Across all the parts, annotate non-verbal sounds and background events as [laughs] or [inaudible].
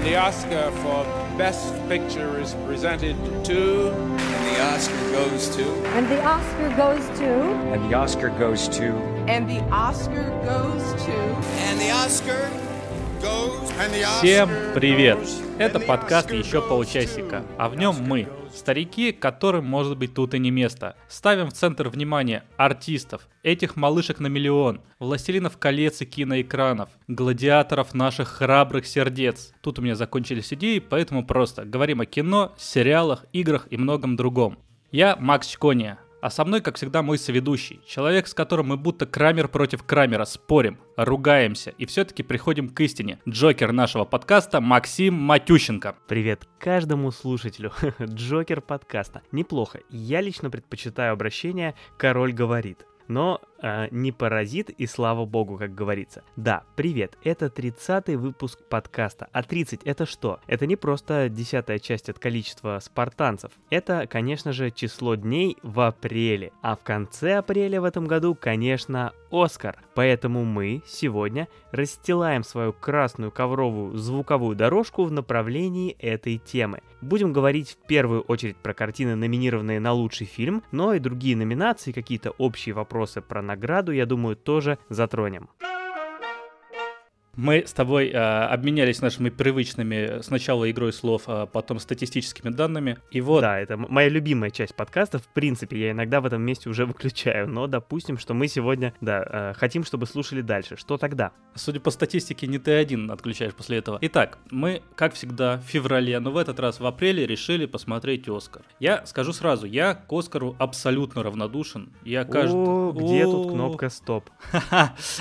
And the Oscar for Best Picture is presented to. And the Oscar goes to. And the Oscar goes to. And the Oscar goes to. And the Oscar goes to. And the Oscar goes. And the Oscar Всем привет! goes. Это And the подкаст Oscar «Еще goes полчасика», to. а в нем мы, старики, которым может быть тут и не место. Ставим в центр внимания артистов, этих малышек на миллион, властелинов колец и киноэкранов, гладиаторов наших храбрых сердец. Тут у меня закончились идеи, поэтому просто говорим о кино, сериалах, играх и многом другом. Я Макс Чкония, а со мной, как всегда, мой соведущий. Человек, с которым мы будто Крамер против Крамера спорим, ругаемся и все-таки приходим к истине. Джокер нашего подкаста Максим Матющенко. Привет каждому слушателю [laughs] Джокер подкаста. Неплохо. Я лично предпочитаю обращение «Король говорит». Но э, не паразит и слава богу, как говорится. Да, привет, это 30-й выпуск подкаста. А 30 это что? Это не просто десятая часть от количества спартанцев. Это, конечно же, число дней в апреле. А в конце апреля в этом году, конечно, Оскар. Поэтому мы сегодня расстилаем свою красную ковровую звуковую дорожку в направлении этой темы. Будем говорить в первую очередь про картины, номинированные на лучший фильм, но и другие номинации, какие-то общие вопросы про награду, я думаю, тоже затронем. Мы с тобой э, обменялись нашими привычными сначала игрой слов, а потом статистическими данными. И вот Да, это моя любимая часть подкаста. В принципе, я иногда в этом месте уже [laughs] выключаю. Но допустим, что мы сегодня, да, э, хотим, чтобы слушали дальше. Что тогда? Судя по статистике, не ты один отключаешь после этого. Итак, мы, как всегда, в феврале, но в этот раз в апреле решили посмотреть Оскар. Я скажу сразу, я к Оскару абсолютно равнодушен. Я каждый... О, где тут кнопка стоп? [laughs]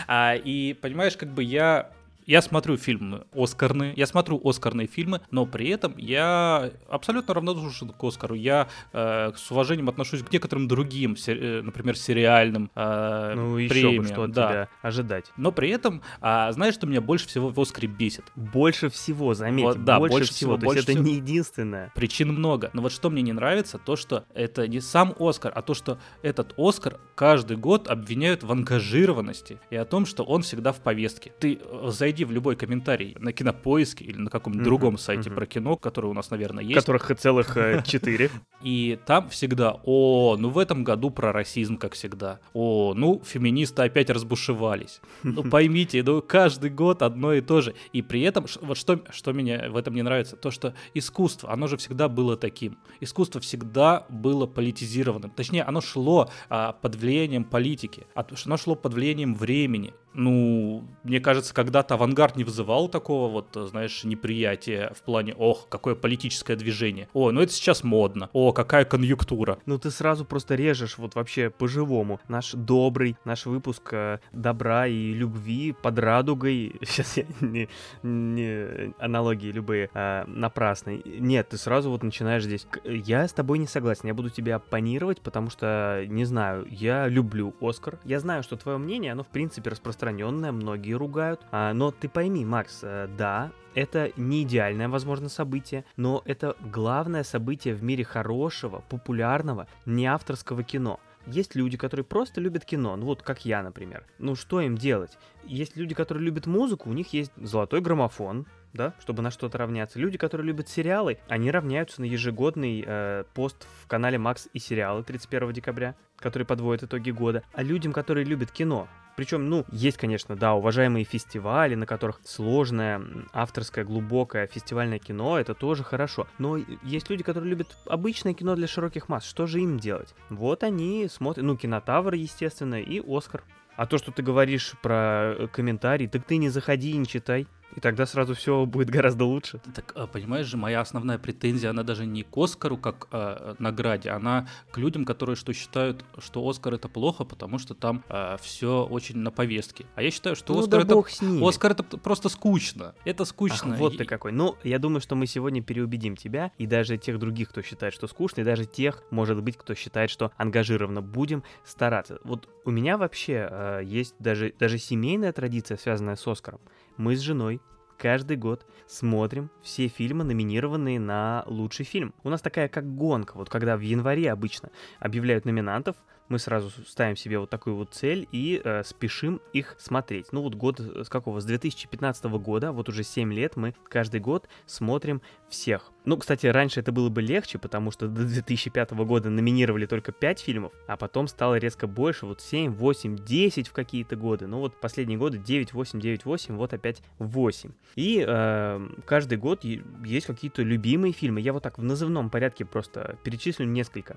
А, и понимаешь, как бы я я смотрю фильмы Оскарные, я смотрю Оскарные фильмы, но при этом я абсолютно равнодушен к Оскару. Я э, с уважением отношусь к некоторым другим, се- э, например, сериальным э, Ну, еще премиям. бы что от да. тебя ожидать. Но при этом, а, знаешь, что меня больше всего в Оскаре бесит? Больше всего, заметь, Вот, да, больше, больше всего. всего, То есть больше это всего. не единственное. Причин много. Но вот что мне не нравится, то что это не сам Оскар, а то, что этот Оскар каждый год обвиняют в ангажированности и о том, что он всегда в повестке. Ты э, зайди в любой комментарий на кинопоиске или на каком-нибудь Мгм, другом сайте мгм. про кино, который у нас, наверное, есть. Которых целых э, [laughs] четыре. И там всегда, о, ну в этом году про расизм, как всегда. О, ну феминисты опять разбушевались. Ну [laughs] поймите, ну каждый год одно и то же. И при этом, вот что, что меня в этом не нравится, то что искусство, оно же всегда было таким. Искусство всегда было политизированным. Точнее, оно шло а, под влиянием политики, а оно шло под влиянием времени. Ну, мне кажется, когда-то авангард не вызывал такого вот, знаешь, неприятия в плане, ох, какое политическое движение. О, ну это сейчас модно. О, какая конъюнктура. Ну ты сразу просто режешь вот вообще по-живому. Наш добрый, наш выпуск э, добра и любви под радугой. [laughs] Сейчас я не, не аналогии любые э, напрасные. Нет, ты сразу вот начинаешь здесь. Я с тобой не согласен. Я буду тебя оппонировать, потому что, не знаю, я люблю Оскар. Я знаю, что твое мнение, оно в принципе распространенное, многие ругают. А, но ты пойми, Макс, э, да, это не идеальное, возможно, событие, но это главное событие в мире хорошего, популярного, не авторского кино. Есть люди, которые просто любят кино, ну вот как я, например. Ну что им делать? Есть люди, которые любят музыку, у них есть золотой граммофон, да, чтобы на что-то равняться. Люди, которые любят сериалы, они равняются на ежегодный э, пост в канале Макс и сериалы 31 декабря, который подводит итоги года. А людям, которые любят кино, причем, ну, есть, конечно, да, уважаемые фестивали, на которых сложное, авторское, глубокое фестивальное кино, это тоже хорошо. Но есть люди, которые любят обычное кино для широких масс. Что же им делать? Вот они смотрят, ну, кинотавр, естественно, и Оскар. А то, что ты говоришь про э, комментарии, так ты не заходи и не читай. И тогда сразу все будет гораздо лучше. Так, а, понимаешь же, моя основная претензия, она даже не к Оскару как а, награде, она к людям, которые что считают, что Оскар это плохо, потому что там все очень на повестке. А я считаю, что ну Оскар да это бог с ними. Оскар это просто скучно. Это скучно. Ах, вот И- ты какой. Ну, я думаю, что мы сегодня переубедим тебя и даже тех других, кто считает, что скучно, и даже тех, может быть, кто считает, что ангажированно. Будем стараться. Вот у меня вообще э, есть даже, даже семейная традиция, связанная с Оскаром. Мы с женой каждый год смотрим все фильмы, номинированные на лучший фильм. У нас такая как гонка, вот когда в январе обычно объявляют номинантов, мы сразу ставим себе вот такую вот цель и э, спешим их смотреть. Ну вот год с какого? С 2015 года, вот уже 7 лет мы каждый год смотрим всех. Ну, кстати, раньше это было бы легче, потому что до 2005 года номинировали только 5 фильмов, а потом стало резко больше, вот 7, 8, 10 в какие-то годы. Ну вот последние годы 9, 8, 9, 8, вот опять 8. И э, каждый год есть какие-то любимые фильмы. Я вот так в назывном порядке просто перечислю несколько.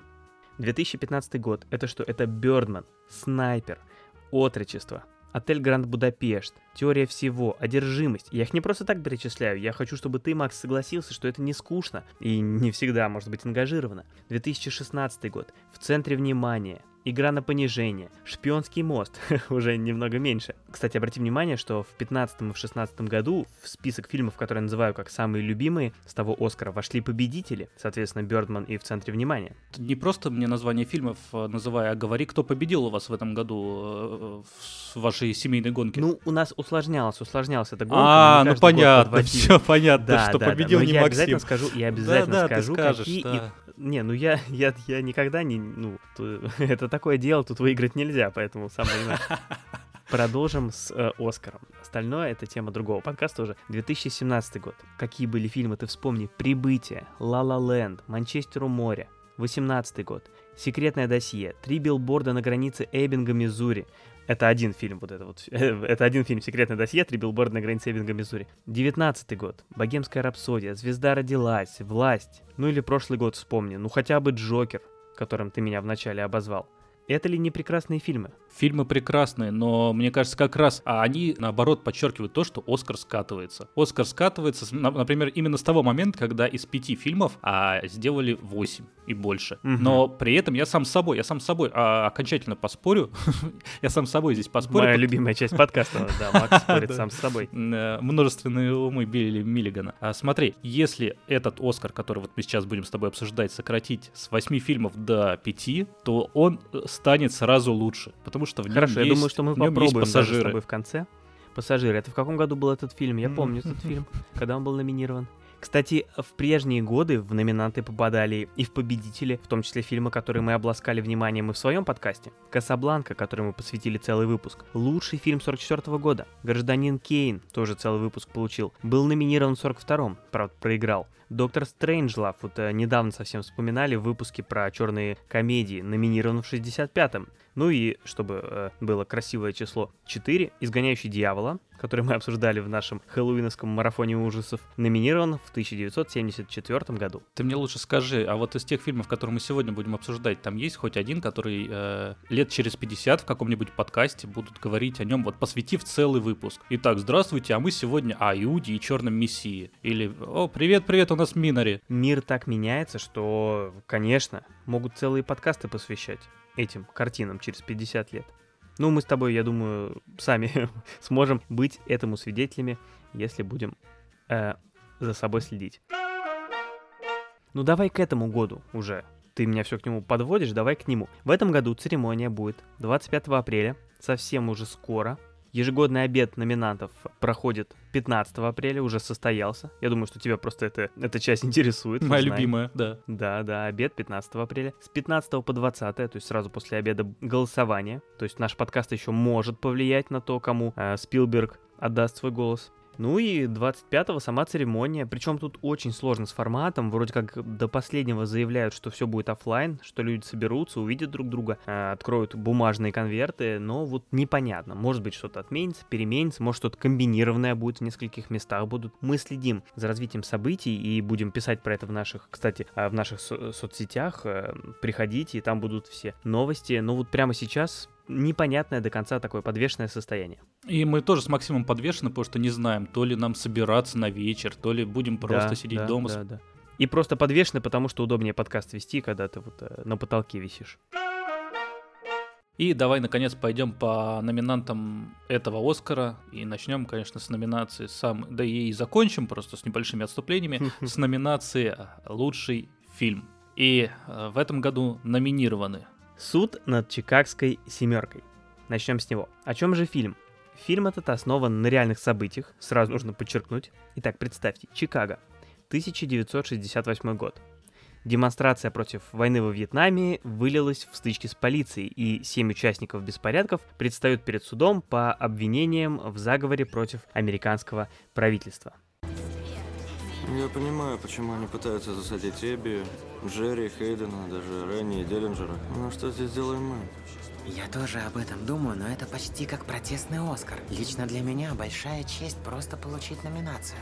2015 год. Это что? Это Бёрдман, Снайпер, Отрочество, Отель Гранд Будапешт, Теория всего, Одержимость. Я их не просто так перечисляю, я хочу, чтобы ты, Макс, согласился, что это не скучно и не всегда может быть ангажировано. 2016 год. В центре внимания. Игра на понижение, Шпионский мост, [laughs] уже немного меньше. Кстати, обрати внимание, что в 15 и в 16 году в список фильмов, которые я называю как самые любимые с того Оскара, вошли победители, соответственно, Бёрдман и в центре внимания. Не просто мне название фильмов э, называй, а говори, кто победил у вас в этом году э, в вашей семейной гонке. Ну, у нас усложнялось, усложнялась эта гонка. А, ну понятно, все понятно, да, что да, победил да. не я Максим. обязательно скажу, я обязательно Да, скажу, какие... да. Не, ну я, [laughs] я, я никогда не, ну, [laughs] это такое дело, тут выиграть нельзя, поэтому сам понимаешь. [laughs] Продолжим с э, Оскаром. Остальное это тема другого подкаста уже. 2017 год. Какие были фильмы, ты вспомни. «Прибытие», «Ла Ла Ленд», «Манчестер у моря». 18 год. «Секретное досье», «Три билборда на границе Эббинга, Миссури». Это один фильм, вот это вот. [laughs] Это один фильм «Секретное досье», «Три билборда на границе Эббинга, Миссури». 19 год. «Богемская рапсодия», «Звезда родилась», «Власть». Ну или прошлый год вспомни. Ну хотя бы «Джокер», которым ты меня вначале обозвал. Это ли не прекрасные фильмы? Фильмы прекрасные, но мне кажется, как раз а они, наоборот, подчеркивают то, что Оскар скатывается. Оскар скатывается, например, именно с того момента, когда из пяти фильмов а, сделали восемь и больше. Мгм. Но при этом я сам с собой, я сам с собой а, окончательно поспорю. [laughs] я сам с собой здесь поспорю. Моя любимая часть подкаста, да, Макс [laughs] спорит сам с собой. э, множественные умы Билли Миллигана. А смотри, если этот Оскар, который вот мы сейчас будем с тобой обсуждать, сократить с 8 фильмов до 5, то он э, станет сразу лучше. Потому что в нем Хорошо, я есть- думаю, что мы попробуем даже с пассажиры. тобой в конце. Пассажиры. Это в каком году был этот фильм? Я помню этот фильм, когда он был номинирован. Кстати, в прежние годы в номинанты попадали и в победители, в том числе фильмы, которые мы обласкали вниманием и в своем подкасте. «Касабланка», которой мы посвятили целый выпуск. Лучший фильм 44 года. «Гражданин Кейн», тоже целый выпуск получил. Был номинирован в 42-м, правда, проиграл. «Доктор Стрэнджлав», вот э, недавно совсем вспоминали в выпуске про черные комедии, номинирован в 65-м. Ну и, чтобы э, было красивое число, 4. «Изгоняющий дьявола», который мы обсуждали в нашем хэллоуиновском марафоне ужасов, номинирован в 1974 году. Ты мне лучше скажи, а вот из тех фильмов, которые мы сегодня будем обсуждать, там есть хоть один, который э, лет через 50 в каком-нибудь подкасте будут говорить о нем, вот посвятив целый выпуск. Итак, здравствуйте, а мы сегодня о Иуде и Черном Мессии. Или, о, привет-привет, у нас Минари. Мир так меняется, что, конечно, могут целые подкасты посвящать этим картинам через 50 лет. Ну, мы с тобой, я думаю, сами [laughs] сможем быть этому свидетелями, если будем э, за собой следить. Ну, давай к этому году уже. Ты меня все к нему подводишь, давай к нему. В этом году церемония будет 25 апреля, совсем уже скоро. Ежегодный обед номинантов проходит 15 апреля, уже состоялся. Я думаю, что тебя просто это, эта часть интересует. Моя любимая, да. Да, да, обед 15 апреля. С 15 по 20, то есть сразу после обеда голосование. То есть наш подкаст еще может повлиять на то, кому э, Спилберг отдаст свой голос. Ну и 25-го сама церемония. Причем тут очень сложно с форматом. Вроде как до последнего заявляют, что все будет оффлайн, что люди соберутся, увидят друг друга, э, откроют бумажные конверты. Но вот непонятно. Может быть что-то отменится, переменится, может что-то комбинированное будет в нескольких местах будут. Мы следим за развитием событий и будем писать про это в наших, кстати, э, в наших со- соцсетях. Э, Приходите, и там будут все новости. Но вот прямо сейчас непонятное до конца такое подвешенное состояние. И мы тоже с Максимом подвешены, потому что не знаем, то ли нам собираться на вечер, то ли будем просто Да, сидеть да, дома. да, да. И просто подвешены, потому что удобнее подкаст вести, когда ты вот э, на потолке висишь. И давай, наконец, пойдем по номинантам этого Оскара. И начнем, конечно, с номинации сам, да и закончим просто с небольшими отступлениями, [laughs] с номинации «Лучший фильм». И э, в этом году номинированы Суд над Чикагской семеркой. Начнем с него. О чем же фильм? Фильм этот основан на реальных событиях, сразу нужно подчеркнуть. Итак, представьте, Чикаго, 1968 год. Демонстрация против войны во Вьетнаме вылилась в стычки с полицией, и семь участников беспорядков предстают перед судом по обвинениям в заговоре против американского правительства. Я понимаю, почему они пытаются засадить Эбби, Джерри, Хейдена, даже Ренни и Деллинджера. Но что здесь делаем мы? Я тоже об этом думаю, но это почти как протестный Оскар. Лично для меня большая честь просто получить номинацию.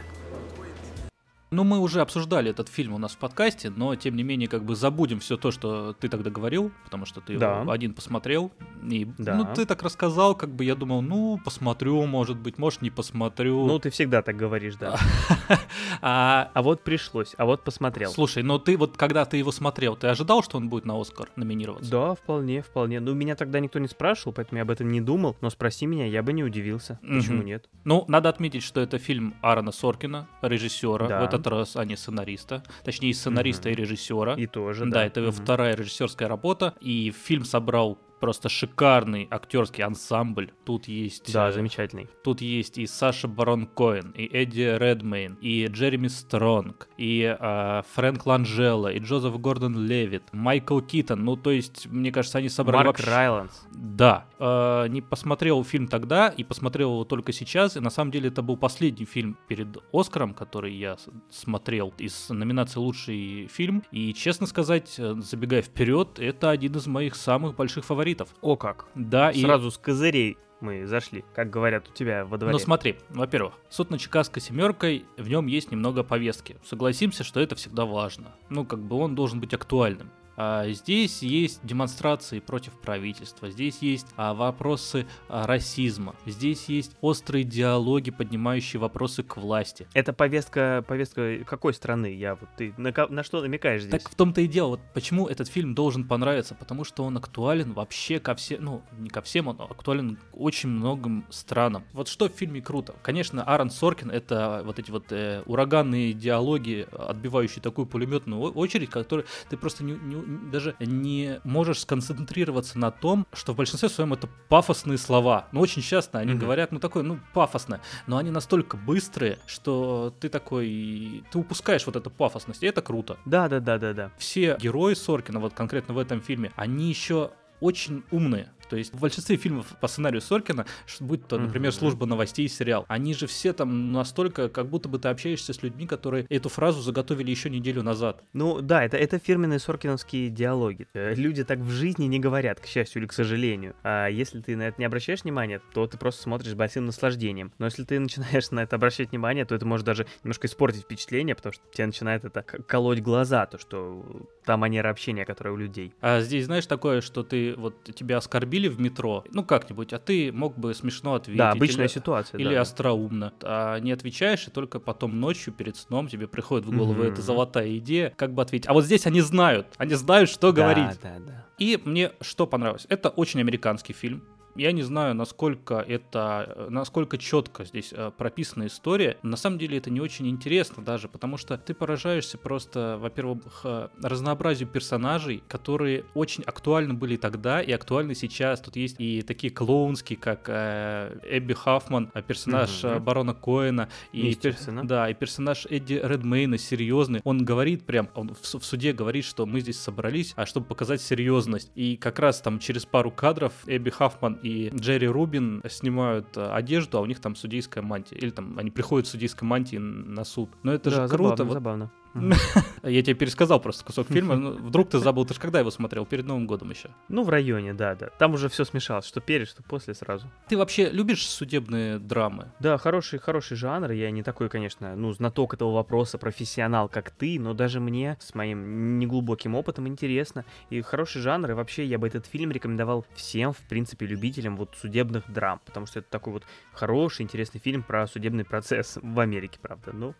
Ну, мы уже обсуждали этот фильм у нас в подкасте, но тем не менее, как бы забудем все то, что ты тогда говорил, потому что ты Да. его один посмотрел. И, Да. ну, ты так рассказал, как бы я думал, ну, посмотрю, может быть, может, не посмотрю. Ну, ты всегда так говоришь, да. [laughs] а, А вот пришлось, а вот посмотрел. слушай, но ты вот, когда ты его смотрел, ты ожидал, что он будет на Оскар номинироваться? Да, вполне, вполне. Ну, меня тогда никто не спрашивал, поэтому я об этом не думал. Но спроси меня, я бы не удивился. Почему нет? Ну, надо отметить, что это фильм Аарона Соркина, режиссера, Да. Раз, а не сценариста. Точнее, сценариста, и режиссера. И тоже, Да, да. это Мгм. вторая режиссерская работа, и фильм собрал просто шикарный актерский ансамбль. Тут есть, Да, э, замечательный. тут есть и Саша Барон Коэн, и Эдди Редмейн, и Джереми Стронг, и э, Фрэнк Ланжело, и Джозеф Гордон Левит, Майкл Китон. Ну, то есть, мне кажется, они собрали Марк вообще... Райландс. Да. Э, не посмотрел фильм тогда и посмотрел его только сейчас. И на самом деле это был последний фильм перед Оскаром, который я смотрел из номинации «Лучший фильм». И, честно сказать, э, забегая вперед, это один из моих самых больших фаворитов. О как. Да, и... Сразу с козырей мы зашли, как говорят у тебя во дворе. Ну смотри, во-первых, суд над Чикагской семеркой, в нем есть немного повестки. Согласимся, что это всегда важно. Ну, как бы он должен быть актуальным. А здесь есть демонстрации против правительства, здесь есть а, вопросы а, расизма, здесь есть острые диалоги, поднимающие вопросы к власти. Это повестка, повестка какой страны? Я вот ты на, на что намекаешь здесь? Так в том-то и дело, вот почему этот фильм должен понравиться, потому что он актуален вообще ко всем, ну, не ко всем, он актуален очень многим странам. Вот что в фильме круто? Конечно, Аарон Соркин — это вот эти вот э, ураганные диалоги, отбивающие такую пулеметную очередь, которые ты просто не- не- даже не можешь сконцентрироваться на том, что в большинстве своем это пафосные слова. Но очень часто они Мгм. говорят, ну, такое, ну, пафосное, но они настолько быстрые, что ты такой, ты упускаешь вот эту пафосность, и это круто Да, да, да, да, да. все герои Соркина, вот конкретно в этом фильме, они еще очень умные. То есть в большинстве фильмов по сценарию Соркина, будь то, например, служба новостей, сериал, они же все там настолько, как будто бы ты общаешься с людьми, которые эту фразу заготовили еще неделю назад. Ну да, это, это фирменные соркиновские диалоги. Э, Люди так в жизни не говорят, к счастью или к сожалению. А если ты на это не обращаешь внимания, то ты просто смотришь с большим наслаждением. Но если ты [laughs] начинаешь на это обращать внимание, то это может даже немножко испортить впечатление, потому что тебе начинает это колоть глаза, то, что та манера общения, которая у людей. А здесь, знаешь, такое, что ты, вот тебя оскорбили в метро, ну как-нибудь, а ты мог бы смешно ответить. да, обычная или- ситуация. Или да. остроумно. А не отвечаешь, и только потом ночью перед сном тебе приходит в голову Мгм. эта золотая идея, как бы ответить. А вот здесь они знают, они знают, что Да, говорить. Да, да. И мне что понравилось? Это очень американский фильм. Я не знаю, насколько это, насколько четко здесь э, прописана история. На самом деле это не очень интересно даже, потому что ты поражаешься просто, во-первых, разнообразию персонажей, которые очень актуальны были тогда и актуальны сейчас. Тут есть и такие клоунские, как э, Эбби Хаффман, э, персонаж э, Барона Коэна, и, пер- Естественно. да, и персонаж Эдди Редмейна серьезный. Он говорит прям, он в, в суде говорит, что мы здесь собрались, а чтобы показать серьезность. И как раз там через пару кадров Эбби Хаффман и Джерри Рубин снимают э, одежду, а у них там судейская мантия. Или там они приходят в судейской мантии на суд. Но это Да, же круто. забавно, вот забавно. Я тебе пересказал просто кусок фильма. ну, Вдруг ты забыл, ты же когда его смотрел? Перед Новым годом еще. Ну, в районе, да, да. Там уже все смешалось, что перед, что после сразу. Ты вообще любишь судебные драмы? Да, хороший, хороший жанр. Я не такой, конечно, ну, знаток этого вопроса, профессионал, как ты, но даже мне с моим неглубоким опытом интересно. И хороший жанр, и вообще я бы этот фильм рекомендовал всем, в принципе, любителям вот судебных драм, потому что это такой вот хороший, интересный фильм про судебный процесс [laughs] в Америке, правда. Ну,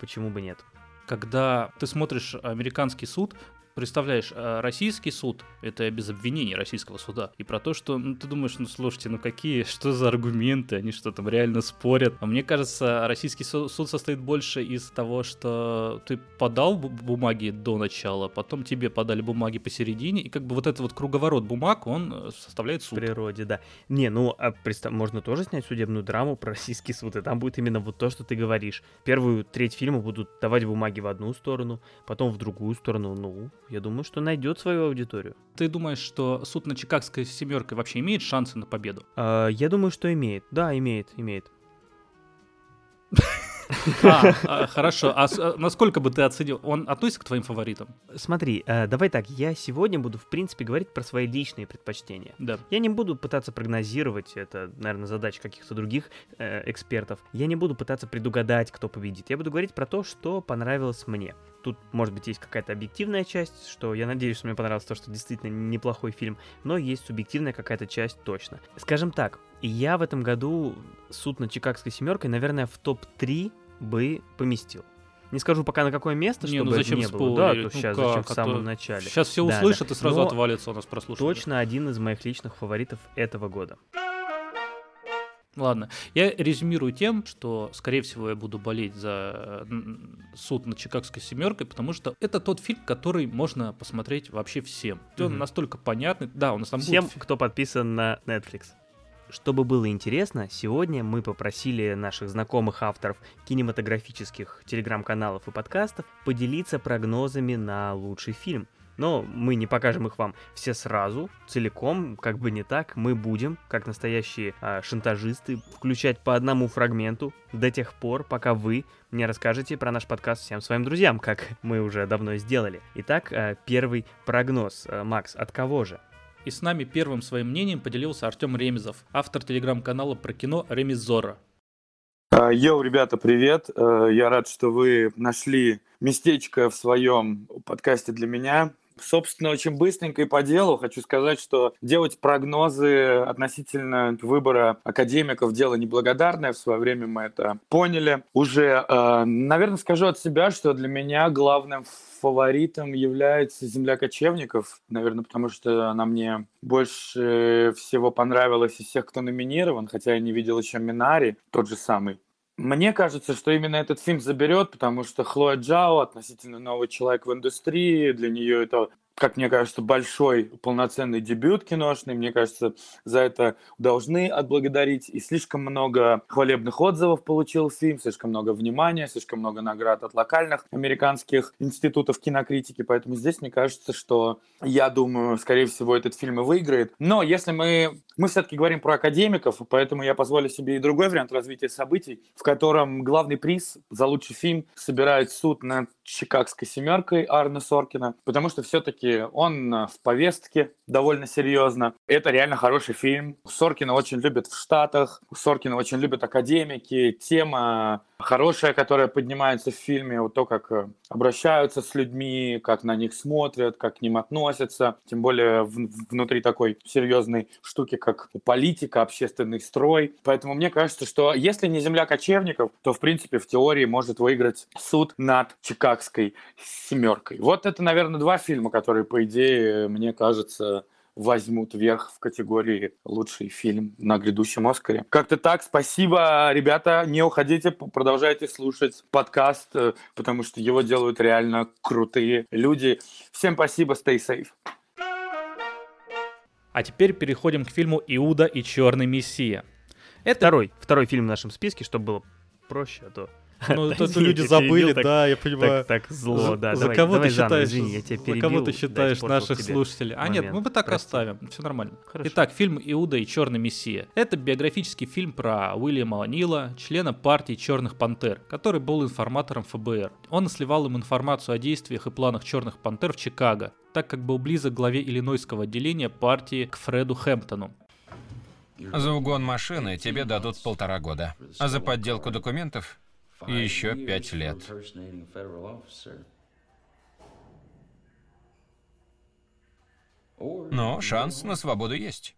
почему бы нет? Когда ты смотришь американский суд, представляешь, э, российский суд, это без обвинений российского суда, и про то, что ну, ты думаешь, ну слушайте, ну какие, [laughs] что за аргументы, они что там реально спорят. А мне кажется, российский суд состоит больше из того, что ты подал бумаги до начала, потом тебе подали бумаги посередине, и как бы вот этот вот круговорот бумаг, он э, составляет суд. В природе, да. Не, ну, а представь, можно тоже снять судебную драму про российский суд, и там будет именно вот то, что ты говоришь. Первую треть фильма будут давать бумаги в одну сторону, потом в другую сторону. Ну, я думаю, что найдет свою аудиторию. Ты думаешь, что суд на Чикагской семеркой вообще имеет шансы на победу? А, я думаю, что имеет. Да, имеет, имеет. А, а, хорошо. А, а насколько бы ты оценил? Он относится к твоим фаворитам? Смотри, э, давай так. Я сегодня буду, в принципе, говорить про свои личные предпочтения. Да. Я не буду пытаться прогнозировать, это, наверное, задача каких-то других э, экспертов. Я не буду пытаться предугадать, кто победит. Я буду говорить про то, что понравилось мне. Тут, может быть, есть какая-то объективная часть, что я надеюсь, что мне понравилось то, что действительно неплохой фильм, но есть субъективная какая-то часть точно. Скажем так, я в этом году суд над Чикагской семеркой, наверное, в топ-3 бы поместил. Не скажу пока на какое место, не, чтобы ну зачем не спорить? было. Да, то ну сейчас, как? зачем в а самом начале. Сейчас все да, услышат да. и сразу Но отвалится у нас прослушивание. Точно один из моих личных фаворитов этого года. Ладно, я резюмирую тем, что, скорее всего, я буду болеть за суд над Чикагской семеркой, потому что это тот фильм, который можно посмотреть вообще всем. Mm-hmm. Он настолько понятный. Да, у нас там Всем, будет... кто подписан на Netflix. Чтобы было интересно, сегодня мы попросили наших знакомых авторов кинематографических телеграм-каналов и подкастов поделиться прогнозами на лучший фильм. Но мы не покажем их вам все сразу, целиком, как бы не так. Мы будем, как настоящие а, шантажисты, включать по одному фрагменту до тех пор, пока вы не расскажете про наш подкаст всем своим друзьям, как мы уже давно сделали. Итак, а, первый прогноз. А, Макс, от кого же? И с нами первым своим мнением поделился Артем Ремезов, автор телеграм-канала про кино Ремезора. Йоу, ребята, привет. Я рад, что вы нашли местечко в своем подкасте для меня. Собственно, очень быстренько и по делу хочу сказать, что делать прогнозы относительно выбора академиков дело неблагодарное. В свое время мы это поняли. Уже, э, наверное, скажу от себя, что для меня главным фаворитом является «Земля кочевников», наверное, потому что она мне больше всего понравилась из всех, кто номинирован, хотя я не видел еще «Минари», тот же самый. Мне кажется, что именно этот фильм заберет, потому что Хлоя Джао относительно новый человек в индустрии, для нее это как мне кажется, большой полноценный дебют киношный. Мне кажется, за это должны отблагодарить. И слишком много хвалебных отзывов получил фильм, слишком много внимания, слишком много наград от локальных американских институтов кинокритики. Поэтому здесь мне кажется, что я думаю, скорее всего, этот фильм и выиграет. Но если мы... Мы все-таки говорим про академиков, поэтому я позволю себе и другой вариант развития событий, в котором главный приз за лучший фильм собирает суд над Чикагской семеркой Арна Соркина, потому что все-таки он э, в повестке довольно серьезно. Это реально хороший фильм. Соркина очень любят в Штатах, Соркина очень любят академики. Тема хорошая, которая поднимается в фильме, вот то, как э, обращаются с людьми, как на них смотрят, как к ним относятся, тем более в, внутри такой серьезной штуки, как политика, общественный строй. Поэтому мне кажется, что если не земля кочевников, то, в принципе, в теории может выиграть суд над Чикагской семеркой. Вот это, наверное, два фильма, которые, по идее, мне кажется, возьмут верх в категории лучший фильм на грядущем Оскаре. Как-то так. Спасибо, ребята. Не уходите, продолжайте слушать подкаст, э, потому что его делают реально крутые люди. Всем спасибо, stay safe. А теперь переходим к фильму «Иуда и черный мессия». Это второй, второй фильм в нашем списке, чтобы было проще, а то [laughs] ну, тут люди забыли, да, я понимаю. Так, так зло, да. За кого ты считаешь? Извини, я тебя За кого ты считаешь наших слушателей? А нет, мы бы так оставим, все нормально. Итак, фильм «Иуда и черный мессия». Это биографический фильм про Уильяма О'Нила, члена партии Черных Пантер, который был информатором ФБР. Он сливал им информацию о действиях и планах Черных Пантер в Чикаго, так как был близок к главе Иллинойского отделения партии к Фреду Хэмптону. За угон машины тебе дадут полтора года, а за подделку документов и еще пять лет. Но шанс на свободу есть.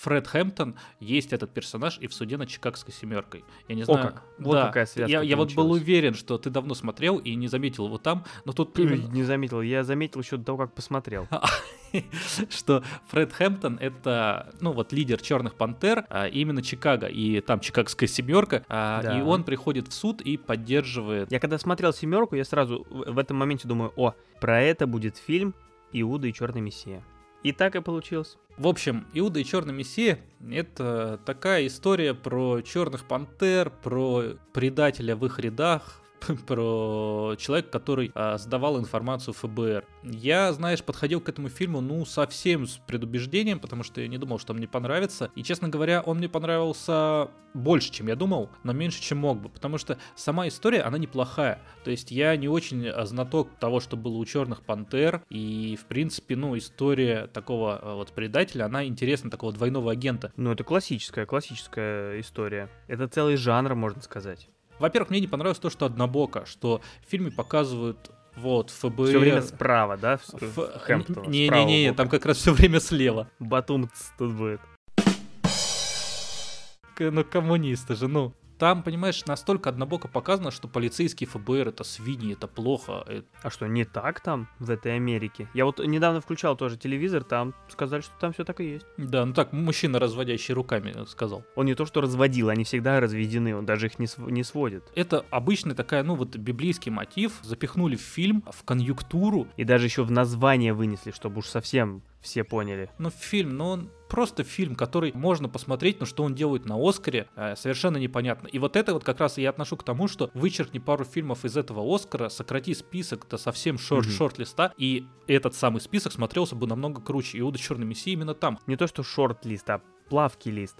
Фред Хэмптон есть этот персонаж и в суде над Чикагской семеркой. Я не О знаю. как. Вот да. какая связка Я, я вот был уверен, что ты давно смотрел и не заметил его там, но тут именно- не заметил, я заметил еще до того, как посмотрел. [laughs] что Фред Хэмптон это, ну вот лидер Черных Пантер, а, именно Чикаго, и там Чикагская семерка, а, Да. и он приходит в суд и поддерживает. Я когда смотрел семерку, я сразу в в этом моменте думаю, о, про это будет фильм Иуда и Черный Мессия. И так и получилось. В общем, Иуда и Черный Мессия это такая история про Черных Пантер, про предателя в их рядах, [laughs] про человека, который а, сдавал информацию ФБР. Я, знаешь, подходил к этому фильму, ну, совсем с предубеждением, потому что я не думал, что мне понравится. И, честно говоря, он мне понравился больше, чем я думал, но меньше, чем мог бы, потому что сама история, она неплохая. То есть я не очень а, знаток того, что было у Черных Пантер, и, в принципе, ну, история такого а, вот предателя, она интересна, такого двойного агента. Ну, это классическая, классическая история. Это целый жанр, можно сказать. Во-первых, мне не понравилось то, что однобоко, что в фильме показывают вот ФБР. Все время справа, да? Ф- Хэмптона, Не-не-не, там как раз все время слева. Батум тут будет. Ну, коммунисты же, ну. Там, понимаешь, настолько однобоко показано, что полицейские ФБР это свиньи, это плохо. э, А что, не так там, в этой Америке? Я вот недавно включал тоже телевизор, там сказали, что там все так и есть. Да, ну так, мужчина, разводящий руками, э, сказал. Он не то что разводил, они всегда разведены, он даже их не, св- не сводит. Это обычная такая, ну вот, библейский мотив, запихнули в фильм, в конъюнктуру. И даже еще в название вынесли, чтобы уж совсем все поняли. Ну, фильм, ну он просто фильм, который можно посмотреть, но что он делает на Оскаре, э, совершенно непонятно. И вот это вот как раз я отношу к тому, что вычеркни пару фильмов из этого Оскара, сократи список до совсем шорт, Мгм. шорт-листа, и этот самый список смотрелся бы намного круче. Иуда Черный Мессия именно там. Не то что шорт-лист, а плавкий лист.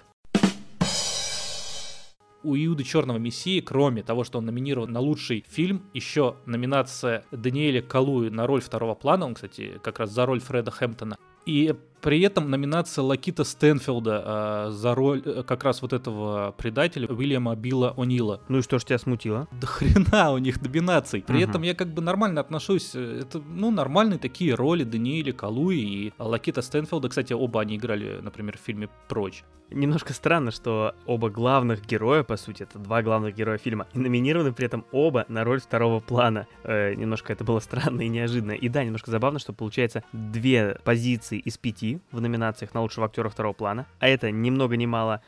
У Иуды Черного Мессии, кроме того, что он номинирован на лучший фильм, еще номинация Даниэля Калуи на роль второго плана, он, кстати, как раз за роль Фреда Хэмптона. И при этом номинация Лакита Стэнфилда а, за роль э, как раз вот этого предателя Уильяма Билла О'Нила. Ну и что ж тебя смутило? До хрена у них номинаций. При Мгм. этом я как бы нормально отношусь. э, Это, ну, нормальные такие роли Даниэля Калуи и Лакита Стэнфилда. Кстати, оба они играли, например, в фильме «Прочь». Немножко странно, что оба главных героя, по сути, это два главных героя фильма, и номинированы при этом оба на роль второго плана. Э, немножко это было странно и неожиданно. И да, немножко забавно, что получается две позиции из пяти в номинациях на лучшего актера второго плана, а это ни много ни мало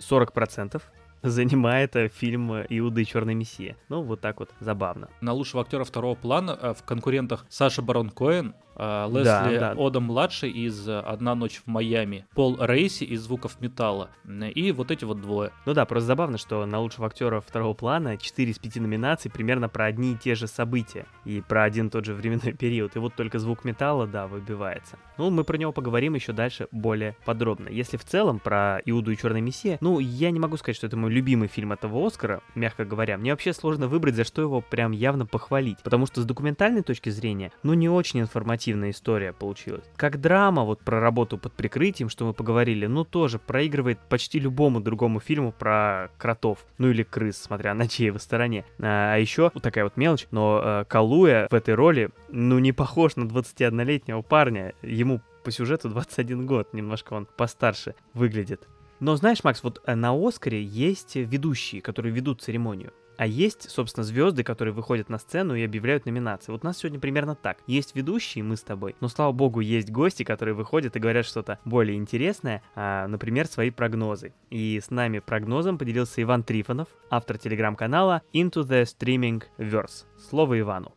40% занимает э, фильм э, «Иуда и Черный Мессия». Ну, вот так вот забавно. На лучшего актера второго плана э, в конкурентах Саша Барон Коэн, Лесли Да, да. Одом-младший из э, «Одна ночь в Майами», Пол Рейси из «Звуков металла». И вот эти вот двое. Ну да, просто забавно, что на лучшего актера второго плана 4 из 5 номинаций примерно про одни и те же события и про один и тот же временной [laughs] период. И вот только звук металла, да, выбивается. Ну, мы про него поговорим еще дальше более подробно. Если в целом про Иуду и Черный Мессия, ну, я не могу сказать, что это мой любимый фильм этого Оскара, мягко говоря. Мне вообще сложно выбрать, за что его прям явно похвалить. Потому что с документальной точки зрения, ну, не очень информативная история получилась. Как драма, вот про работу под прикрытием, что мы поговорили, ну, тоже проигрывает почти любому другому фильму про кротов. Ну, или крыс, смотря на чьей вы стороне. А, а еще, вот такая вот мелочь, но э, Калуя в этой роли, ну, не похож на 21-летнего парня. Ему по сюжету 21 год, немножко он постарше выглядит. Но знаешь, Макс, вот э, на Оскаре есть ведущие, которые ведут церемонию. А есть, собственно, звезды, которые выходят на сцену и объявляют номинации. Вот у нас сегодня примерно так. Есть ведущие, мы с тобой, но, слава богу, есть гости, которые выходят и говорят что-то более интересное, а, например, свои прогнозы. И с нами прогнозом поделился Иван Трифонов, автор телеграм-канала Into the Streaming Verse. Слово Ивану.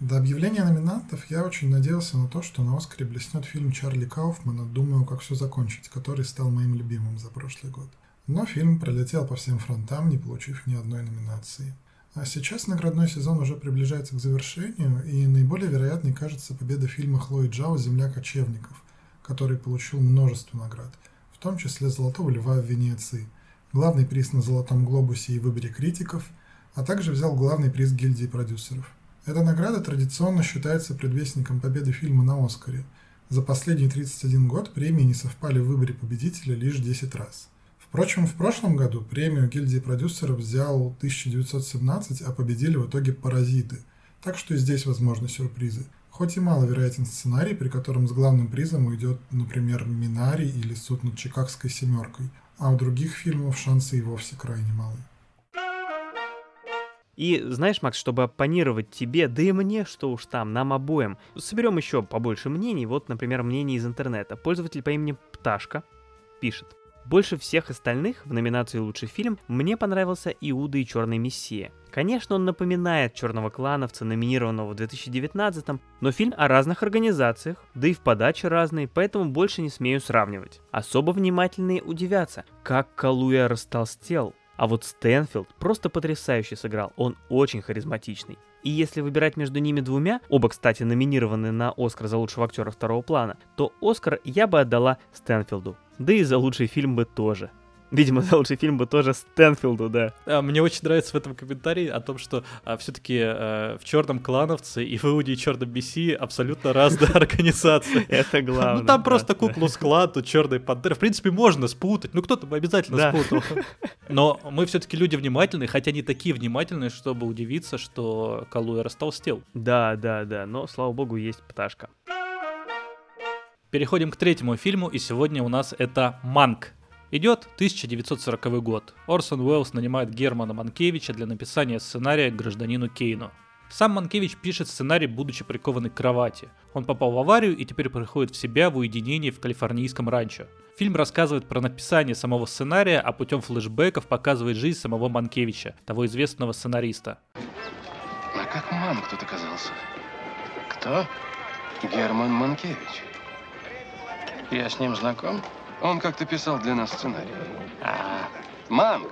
До объявления номинантов я очень надеялся на то, что на Оскаре блеснет фильм Чарли Кауфмана «Думаю, как все закончить», который стал моим любимым за прошлый год. Но фильм пролетел по всем фронтам, не получив ни одной номинации. А сейчас наградной сезон уже приближается к завершению, и наиболее вероятной кажется победа фильма Хлои Джао «Земля кочевников», который получил множество наград, в том числе «Золотого льва» в Венеции, главный приз на «Золотом глобусе» и выборе критиков, а также взял главный приз гильдии продюсеров. Эта награда традиционно считается предвестником победы фильма на Оскаре. За последние 31 год премии не совпали в выборе победителя лишь 10 раз. Впрочем, в прошлом году премию гильдии продюсеров взял 1917, а победили в итоге «Паразиты». Так что и здесь возможны сюрпризы. Хоть и маловероятен сценарий, при котором с главным призом уйдет, например, Минари или Суд над Чикагской семеркой, а у других фильмов шансы и вовсе крайне малы. И знаешь, Макс, чтобы оппонировать тебе, да и мне, что уж там, нам обоим, соберем еще побольше мнений. Вот, например, мнение из интернета. Пользователь по имени Пташка пишет. Больше всех остальных в номинации «Лучший фильм» мне понравился «Иуда и Черный Мессия». Конечно, он напоминает «Черного клановца», номинированного в 2019 но фильм о разных организациях, да и в подаче разные, поэтому больше не смею сравнивать. Особо внимательные удивятся, как Калуя растолстел, а вот Стэнфилд просто потрясающе сыграл, он очень харизматичный. И если выбирать между ними двумя, оба, кстати, номинированы на Оскар за лучшего актера второго плана, то Оскар я бы отдала Стэнфилду. Да и за лучший фильм бы тоже. Видимо, за [laughs] лучший фильм бы тоже Стэнфилду, да. А, мне очень нравится в этом комментарии о том, что а, все-таки а, в черном клановце и в Иуде и черном Мессии абсолютно разные [laughs] организации. Это главное. Ну там просто куклус клан, тут черный пантер. В принципе, можно спутать. Ну кто-то бы обязательно спутал. [laughs] Но мы все-таки люди внимательные, хотя не такие внимательные, чтобы удивиться, что Калуя растолстел. Да, да, да. Но, слава богу, есть пташка. Переходим к третьему фильму, и сегодня у нас это «Манк». Идет 1940 год. Орсон Уэллс нанимает Германа Манкевича для написания сценария к гражданину Кейну. Сам Манкевич пишет сценарий, будучи прикованный к кровати. Он попал в аварию и теперь приходит в себя в уединении в калифорнийском ранчо. Фильм рассказывает про написание самого сценария, а путем флешбеков показывает жизнь самого Манкевича, того известного сценариста. А как Манк тут оказался? Кто? Герман Манкевич. Я с ним знаком. Он как-то писал для нас сценарий. А, Манк.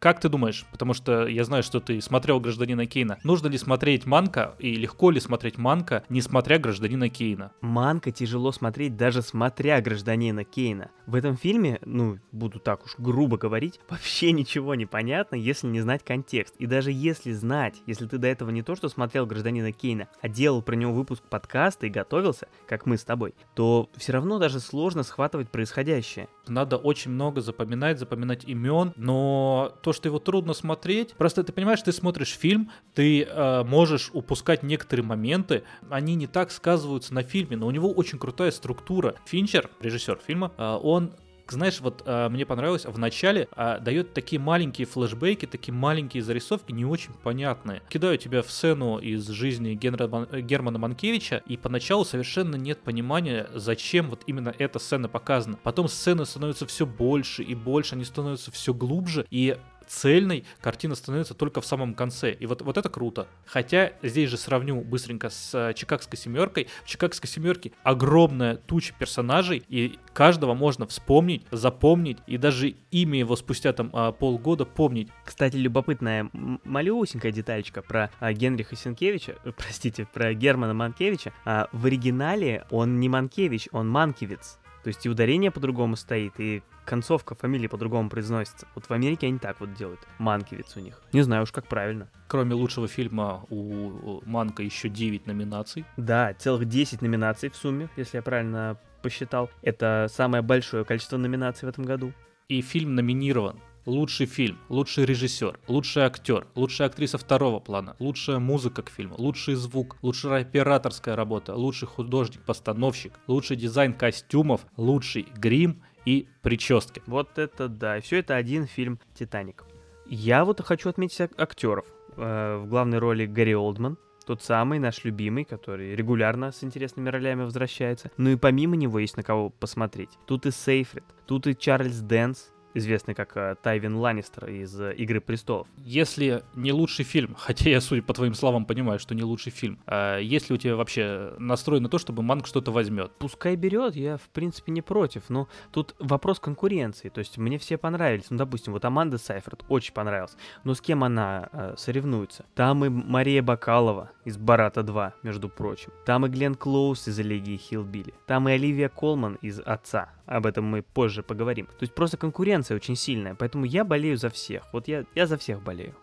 Как ты думаешь, потому что я знаю, что ты смотрел «Гражданина Кейна», нужно ли смотреть «Манка» и легко ли смотреть «Манка», не смотря «Гражданина Кейна»? «Манка» тяжело смотреть даже смотря «Гражданина Кейна». В этом фильме, ну, буду так уж грубо говорить, [laughs] вообще ничего не понятно, если не знать контекст. И даже если знать, если ты до этого не то, что смотрел «Гражданина Кейна», а делал про него выпуск подкаста и готовился, как мы с тобой, то все равно даже сложно схватывать происходящее. Надо очень много запоминать, запоминать имен, но то, что его трудно смотреть, просто ты понимаешь, ты смотришь фильм, ты э, можешь упускать некоторые моменты, они не так сказываются на фильме, но у него очень крутая структура. Финчер, режиссер фильма, э, он знаешь, вот а, мне понравилось, в начале а, дает такие маленькие флешбеки, такие маленькие зарисовки, не очень понятные. Кидаю тебя в сцену из жизни Генра, Германа Манкевича, и поначалу совершенно нет понимания, зачем вот именно эта сцена показана. Потом сцены становятся все больше и больше, они становятся все глубже, и цельной картина становится только в самом конце. И вот, вот это круто. Хотя здесь же сравню быстренько с э, Чикагской семеркой. В Чикагской семерке огромная туча персонажей, и каждого можно вспомнить, запомнить, и даже имя его спустя там а, полгода помнить. Кстати, любопытная малюсенькая детальчика про а, Генриха Сенкевича, э, простите, про Германа Манкевича. А, в оригинале он не Манкевич, он Манкевиц. То есть и ударение по-другому стоит, и концовка фамилии по-другому произносится. Вот в Америке они так вот делают. Манкивец у них. Не знаю уж, как правильно. Кроме лучшего фильма у Манка еще 9 номинаций. Да, целых 10 номинаций в сумме, если я правильно посчитал. Это самое большое количество номинаций в этом году. И фильм номинирован лучший фильм, лучший режиссер, лучший актер, лучшая актриса второго плана, лучшая музыка к фильму, лучший звук, лучшая операторская работа, лучший художник-постановщик, лучший дизайн костюмов, лучший грим и прически. Вот это да, и все это один фильм «Титаник». Я вот хочу отметить актеров. Э, в главной роли Гари Олдман, тот самый наш любимый, который регулярно с интересными ролями возвращается. Ну и помимо него есть на кого посмотреть. Тут и Сейфрид, тут и Чарльз Дэнс, известный как э, Тайвин Ланнистер из э, «Игры престолов». Если не лучший фильм, [laughs] хотя я, судя по твоим словам, понимаю, что не лучший фильм, а если у тебя вообще настрой на то, чтобы Манк что-то возьмет? Пускай берет, я в принципе не против, но тут вопрос конкуренции, то есть мне все понравились, ну допустим, вот Аманда Сейфрид очень понравилась, но с кем она э, соревнуется? Там и Мария Бакалова из «Барата 2», между прочим, там и Глен Клоус из «Элегии Хилбили», там и Оливия Колман из «Отца», об этом мы позже поговорим. То есть просто конкуренция очень сильная, поэтому я болею за всех. Вот я, я за всех болею.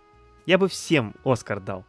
Я бы всем Оскар дал.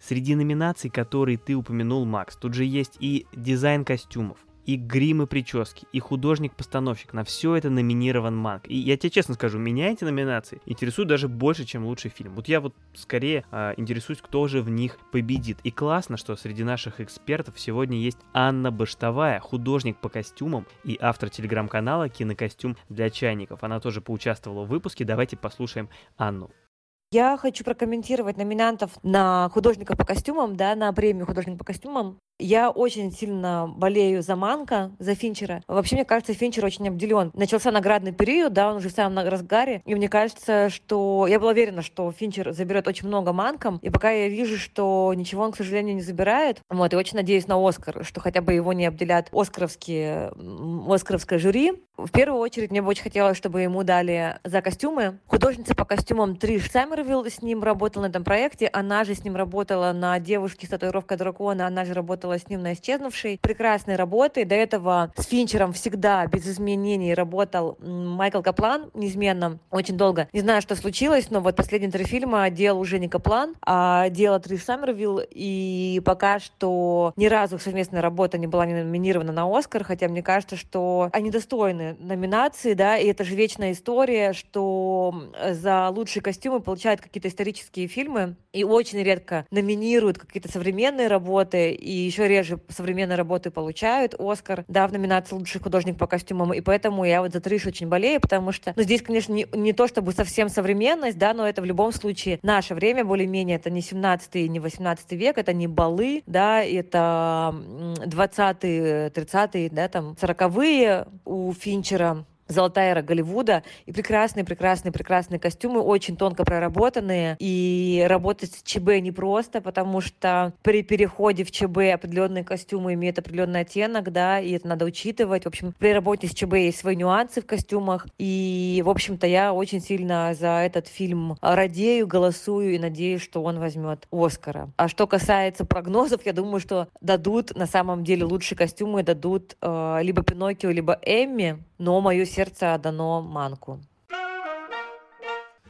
Среди номинаций, которые ты упомянул, Макс, тут же есть и дизайн костюмов, и грим и прически, и художник-постановщик. На все это номинирован Манк. И я тебе честно скажу, меня эти номинации интересуют даже больше, чем лучший фильм. Вот я вот скорее э, интересуюсь, кто же в них победит. И классно, что среди наших экспертов сегодня есть Анна Баштовая, художник по костюмам и автор телеграм-канала «Кинокостюм для чайников». Она тоже поучаствовала в выпуске. Давайте послушаем Анну. Я хочу прокомментировать номинантов на художника по костюмам, да, на премию художник по костюмам. Я очень сильно болею за Манка, за Финчера. Вообще, мне кажется, Финчер очень обделен. Начался наградный период, да, он уже в самом разгаре. И мне кажется, что... Я была уверена, что Финчер заберет очень много Манком. И пока я вижу, что ничего он, к сожалению, не забирает, вот, и очень надеюсь на Оскар, что хотя бы его не обделят оскаровские, оскаровское жюри. В первую очередь, мне бы очень хотелось, чтобы ему дали за костюмы. Художница по костюмам Триш Саммервилл с ним работала на этом проекте. Она же с ним работала на «Девушке с татуировкой дракона», она же работала работала с ним на «Исчезнувшей». Прекрасной работы. До этого с Финчером всегда без изменений работал Майкл Каплан неизменно, очень долго. Не знаю, что случилось, но вот последние три фильма делал уже не Каплан, а делал Триш Саммервилл, и пока что ни разу совместная работа не была номинирована на Оскар, хотя мне кажется, что они достойны номинации, да, и это же вечная история, что за лучшие костюмы получают какие-то исторические фильмы, и очень редко номинируют какие-то современные работы, и еще реже современные работы получают Оскар, да, в номинации «Лучший художник по костюмам», и поэтому я вот за Триш очень болею, потому что, ну, здесь, конечно, не, не то чтобы совсем современность, да, но это в любом случае наше время, более-менее, это не 17 не 18 век, это не балы, да, это 20-е, 30-е, да, там, 40-е у Финчера, золотая эра Голливуда, и прекрасные, прекрасные, прекрасные костюмы, очень тонко проработанные, и работать с ЧБ непросто, потому что при переходе в ЧБ определенные костюмы имеют определенный оттенок, да, и это надо учитывать. В общем, при работе с ЧБ есть свои нюансы в костюмах, и, в общем-то, я очень сильно за этот фильм радею, голосую и надеюсь, что он возьмет Оскара. А что касается прогнозов, я думаю, что дадут на самом деле лучшие костюмы, дадут э, либо Пиноккио, либо Эмми, но мое сердце отдано Манку.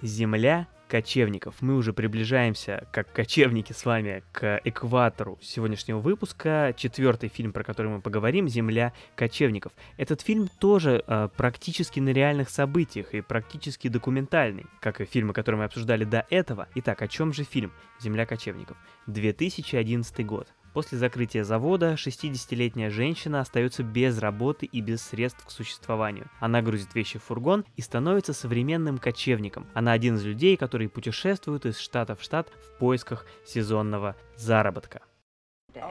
Земля кочевников. Мы уже приближаемся, как кочевники с вами, к экватору сегодняшнего выпуска. Четвертый фильм, про который мы поговорим, «Земля кочевников». Этот фильм тоже э, практически на реальных событиях и практически документальный, как и фильмы, которые мы обсуждали до этого. Итак, о чем же фильм «Земля кочевников»? 2011 год. После закрытия завода 60-летняя женщина остается без работы и без средств к существованию. Она грузит вещи в фургон и становится современным кочевником. Она один из людей, которые путешествуют из штата в штат в поисках сезонного заработка.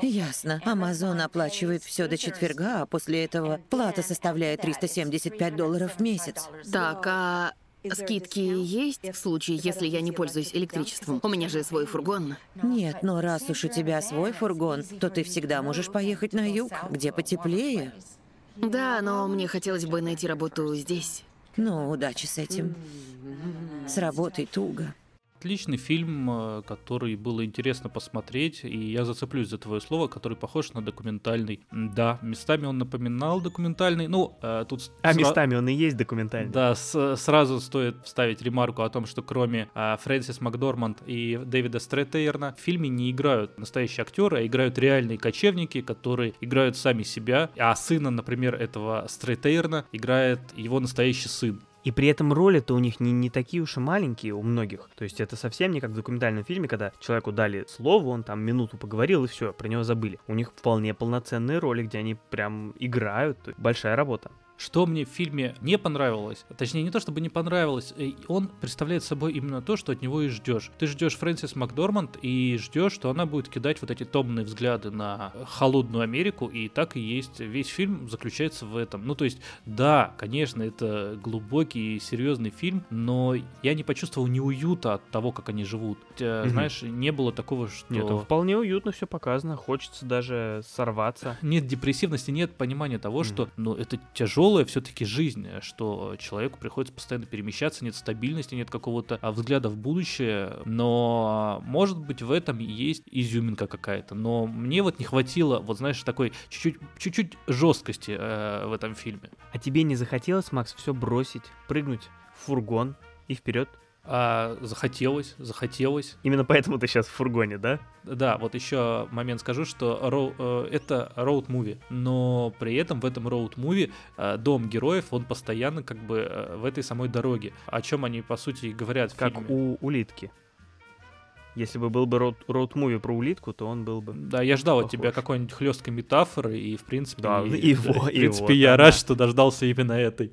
Ясно. Амазон оплачивает все до четверга, а после этого плата составляет 375 долларов в месяц. Так, а Скидки есть в случае, если я не пользуюсь электричеством? У меня же свой фургон. Нет, но раз уж у тебя свой фургон, то ты всегда можешь поехать на юг, где потеплее. Да, но мне хотелось бы найти работу здесь. Ну, удачи с этим. С работой туго. Отличный фильм, э, который было интересно посмотреть, и я зацеплюсь за твое слово, который похож на документальный. Да, местами он напоминал документальный, ну, э, тут... А сра... местами он и есть документальный. Да, с- сразу стоит вставить ремарку о том, что кроме э, Фрэнсис Макдорманд и Дэвида Стрэттейерна в фильме не играют настоящие актеры, а играют реальные кочевники, которые играют сами себя, а сына, например, этого Стрэттейерна играет его настоящий сын. И при этом роли-то у них не, не такие уж и маленькие у многих. То есть это совсем не как в документальном фильме, когда человеку дали слово, он там минуту поговорил и все, про него забыли. У них вполне полноценные роли, где они прям играют. Большая работа. Что мне в фильме не понравилось, точнее не то чтобы не понравилось, э, он представляет собой именно то, что от него и ждешь. Ты ждешь Фрэнсис Макдорманд и ждешь, что она будет кидать вот эти томные взгляды на холодную Америку, и так и есть. Весь фильм заключается в этом. Ну то есть, да, конечно, это глубокий и серьезный фильм, но я не почувствовал неуюта от того, как они живут. Знаешь, не было такого, что... Нет, вполне уютно все показано, хочется даже сорваться. Нет депрессивности, нет понимания того, что ну, это тяжело тяжелая все-таки жизнь, что человеку приходится постоянно перемещаться, нет стабильности, нет какого-то а, взгляда в будущее, но может быть в этом есть изюминка какая-то, но мне вот не хватило, вот знаешь, такой чуть-чуть, чуть-чуть жесткости э, в этом фильме. А тебе не захотелось, Макс, все бросить, прыгнуть в фургон и вперед А, захотелось, захотелось. Именно поэтому ты сейчас в фургоне, да? Да, вот еще момент скажу, что роу, э, это роуд-муви, но при этом в этом роуд-муви э, дом героев, он постоянно как бы э, в этой самой дороге. О чем они, по сути, и говорят в Как фильме. у улитки. Если бы был бы роуд- роуд-муви про улитку, то он был бы... Да, я ждал от похож. тебя какой-нибудь хлесткой метафоры, и, в принципе, Да, и, и да, во- в и принципе, вот я она. рад, что дождался именно этой.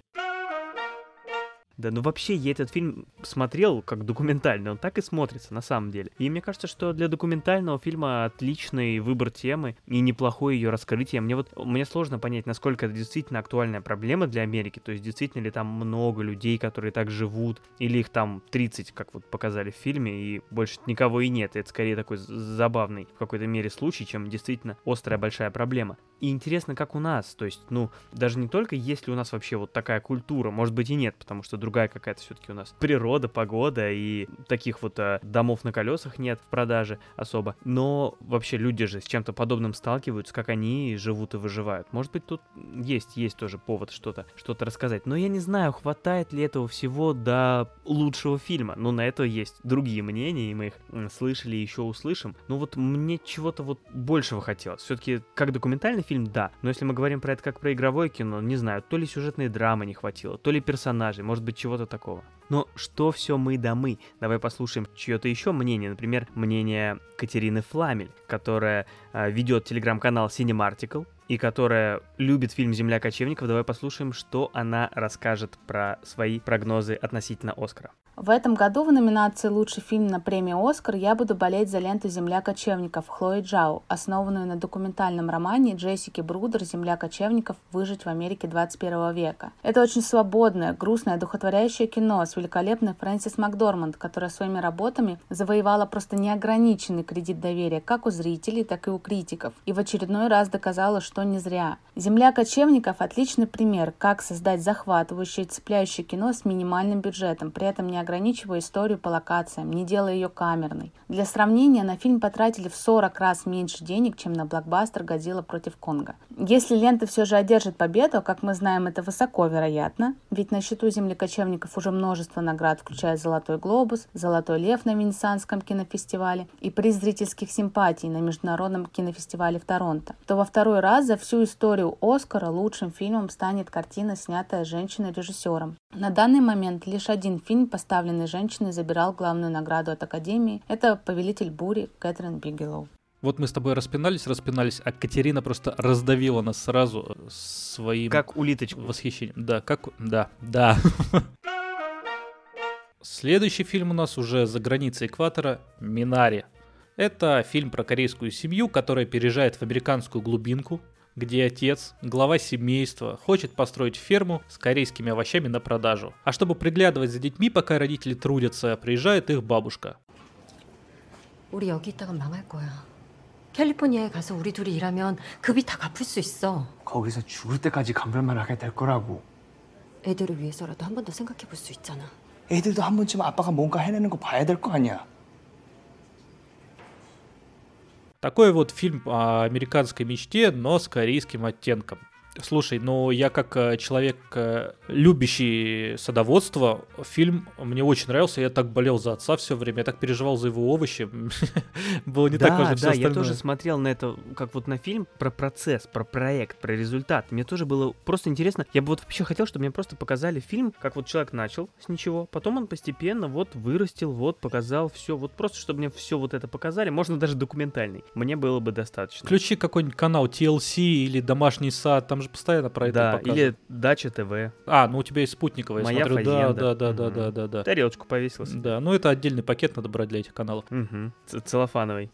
Да, ну вообще я этот фильм смотрел как документальный, он так и смотрится на самом деле. И мне кажется, что для документального фильма отличный выбор темы и неплохое ее раскрытие. Мне вот мне сложно понять, насколько это действительно актуальная проблема для Америки. То есть действительно ли там много людей, которые так живут, или их там 30, как вот показали в фильме, и больше никого и нет. Это скорее такой забавный в какой-то мере случай, чем действительно острая большая проблема. И интересно, как у нас. То есть, ну, даже не только есть ли у нас вообще вот такая культура, может быть и нет, потому что другая какая-то все-таки у нас природа, погода и таких вот э, домов на колесах нет в продаже особо. Но вообще люди же с чем-то подобным сталкиваются, как они живут и выживают. Может быть тут есть, есть тоже повод что-то что рассказать. Но я не знаю, хватает ли этого всего до лучшего фильма. Ну, на это есть другие мнения, и мы их слышали и еще услышим. Ну вот мне чего-то вот большего хотелось. Все-таки как документальный фильм, да. Но если мы говорим про это как про игровое кино, не знаю, то ли сюжетной драмы не хватило, то ли персонажей, может быть, чего-то такого. Но что все мы да мы? Давай послушаем чье-то еще мнение. Например, мнение Катерины Фламель, которая э, ведет телеграм-канал Cinemarticle и которая любит фильм «Земля кочевников». Давай послушаем, что она расскажет про свои прогнозы относительно Оскара. В этом году в номинации «Лучший фильм» на премию «Оскар» я буду болеть за ленту «Земля кочевников» Хлои Джао, основанную на документальном романе Джессики Брудер «Земля кочевников. Выжить в Америке 21 века». Это очень свободное, грустное, духотворяющее кино с великолепной Фрэнсис Макдорманд, которая своими работами завоевала просто неограниченный кредит доверия как у зрителей, так и у критиков. И в очередной раз доказала, что не зря. «Земля кочевников» — отличный пример, как создать захватывающее цепляющее кино с минимальным бюджетом, при этом не ограничивая историю по локациям, не делая ее камерной. Для сравнения, на фильм потратили в 40 раз меньше денег, чем на блокбастер «Годзилла против Конга». Если лента все же одержит победу, как мы знаем, это высоко вероятно, ведь на счету «Земли кочевников» уже множество наград, включая «Золотой глобус», «Золотой лев» на Венецианском кинофестивале и приз зрительских симпатий на Международном кинофестивале в Торонто, то во второй раз за всю историю Оскара лучшим фильмом станет картина, снятая женщиной-режиссером. На данный момент лишь один фильм, поставленный женщиной, забирал главную награду от Академии. Это «Повелитель бури» Кэтрин Бигелоу. Вот мы с тобой распинались, распинались, а Катерина просто раздавила нас сразу своим... Как улиточку. Восхищением. Да, как... Да, да. [laughs] Следующий фильм у нас уже за границей экватора «Минари». Это фильм про корейскую семью, которая переезжает в американскую глубинку, где отец, глава семейства, хочет построить ферму с корейскими овощами на продажу. А чтобы приглядывать за детьми, пока родители трудятся, приезжает их бабушка. 우리 여기 있다가 망할 거야. 캘리포니아에 가서 우리 둘이 일하면 급이 다 갚을 수 있어. 거기서 죽을 때까지 감별만 하게 될 거라고. 애들을 위해서라도 한 번 더 생각해 볼 수 있잖아. 애들도 한 번쯤 아빠가 뭔가 해내는 거 봐야 될 거 아니야. Такой вот фильм о американской мечте, но с корейским оттенком. Слушай, ну я как э, человек, э, любящий садоводство, фильм мне очень нравился. Я так болел за отца все время, я так переживал за его овощи. [laughs] Было не да, так важно все да, я остальное. тоже смотрел на это, как вот на фильм про процесс, про проект, про результат. Мне тоже было просто интересно. Я бы вот вообще хотел, чтобы мне просто показали фильм, как вот человек начал с ничего, потом он постепенно вот вырастил, вот показал все, вот просто, чтобы мне все вот это показали, можно даже документальный. Мне было бы достаточно. Включи какой-нибудь канал TLC или Домашний сад, там же постоянно про это Да, показывают. или Дача ТВ. А, ну у тебя есть спутниковая, я Моя смотрю. Да, фазенда. да, да, да, да, да, да. Тарелочку повесился. Да, ну это отдельный пакет надо брать для этих каналов. Угу. Целлофановый.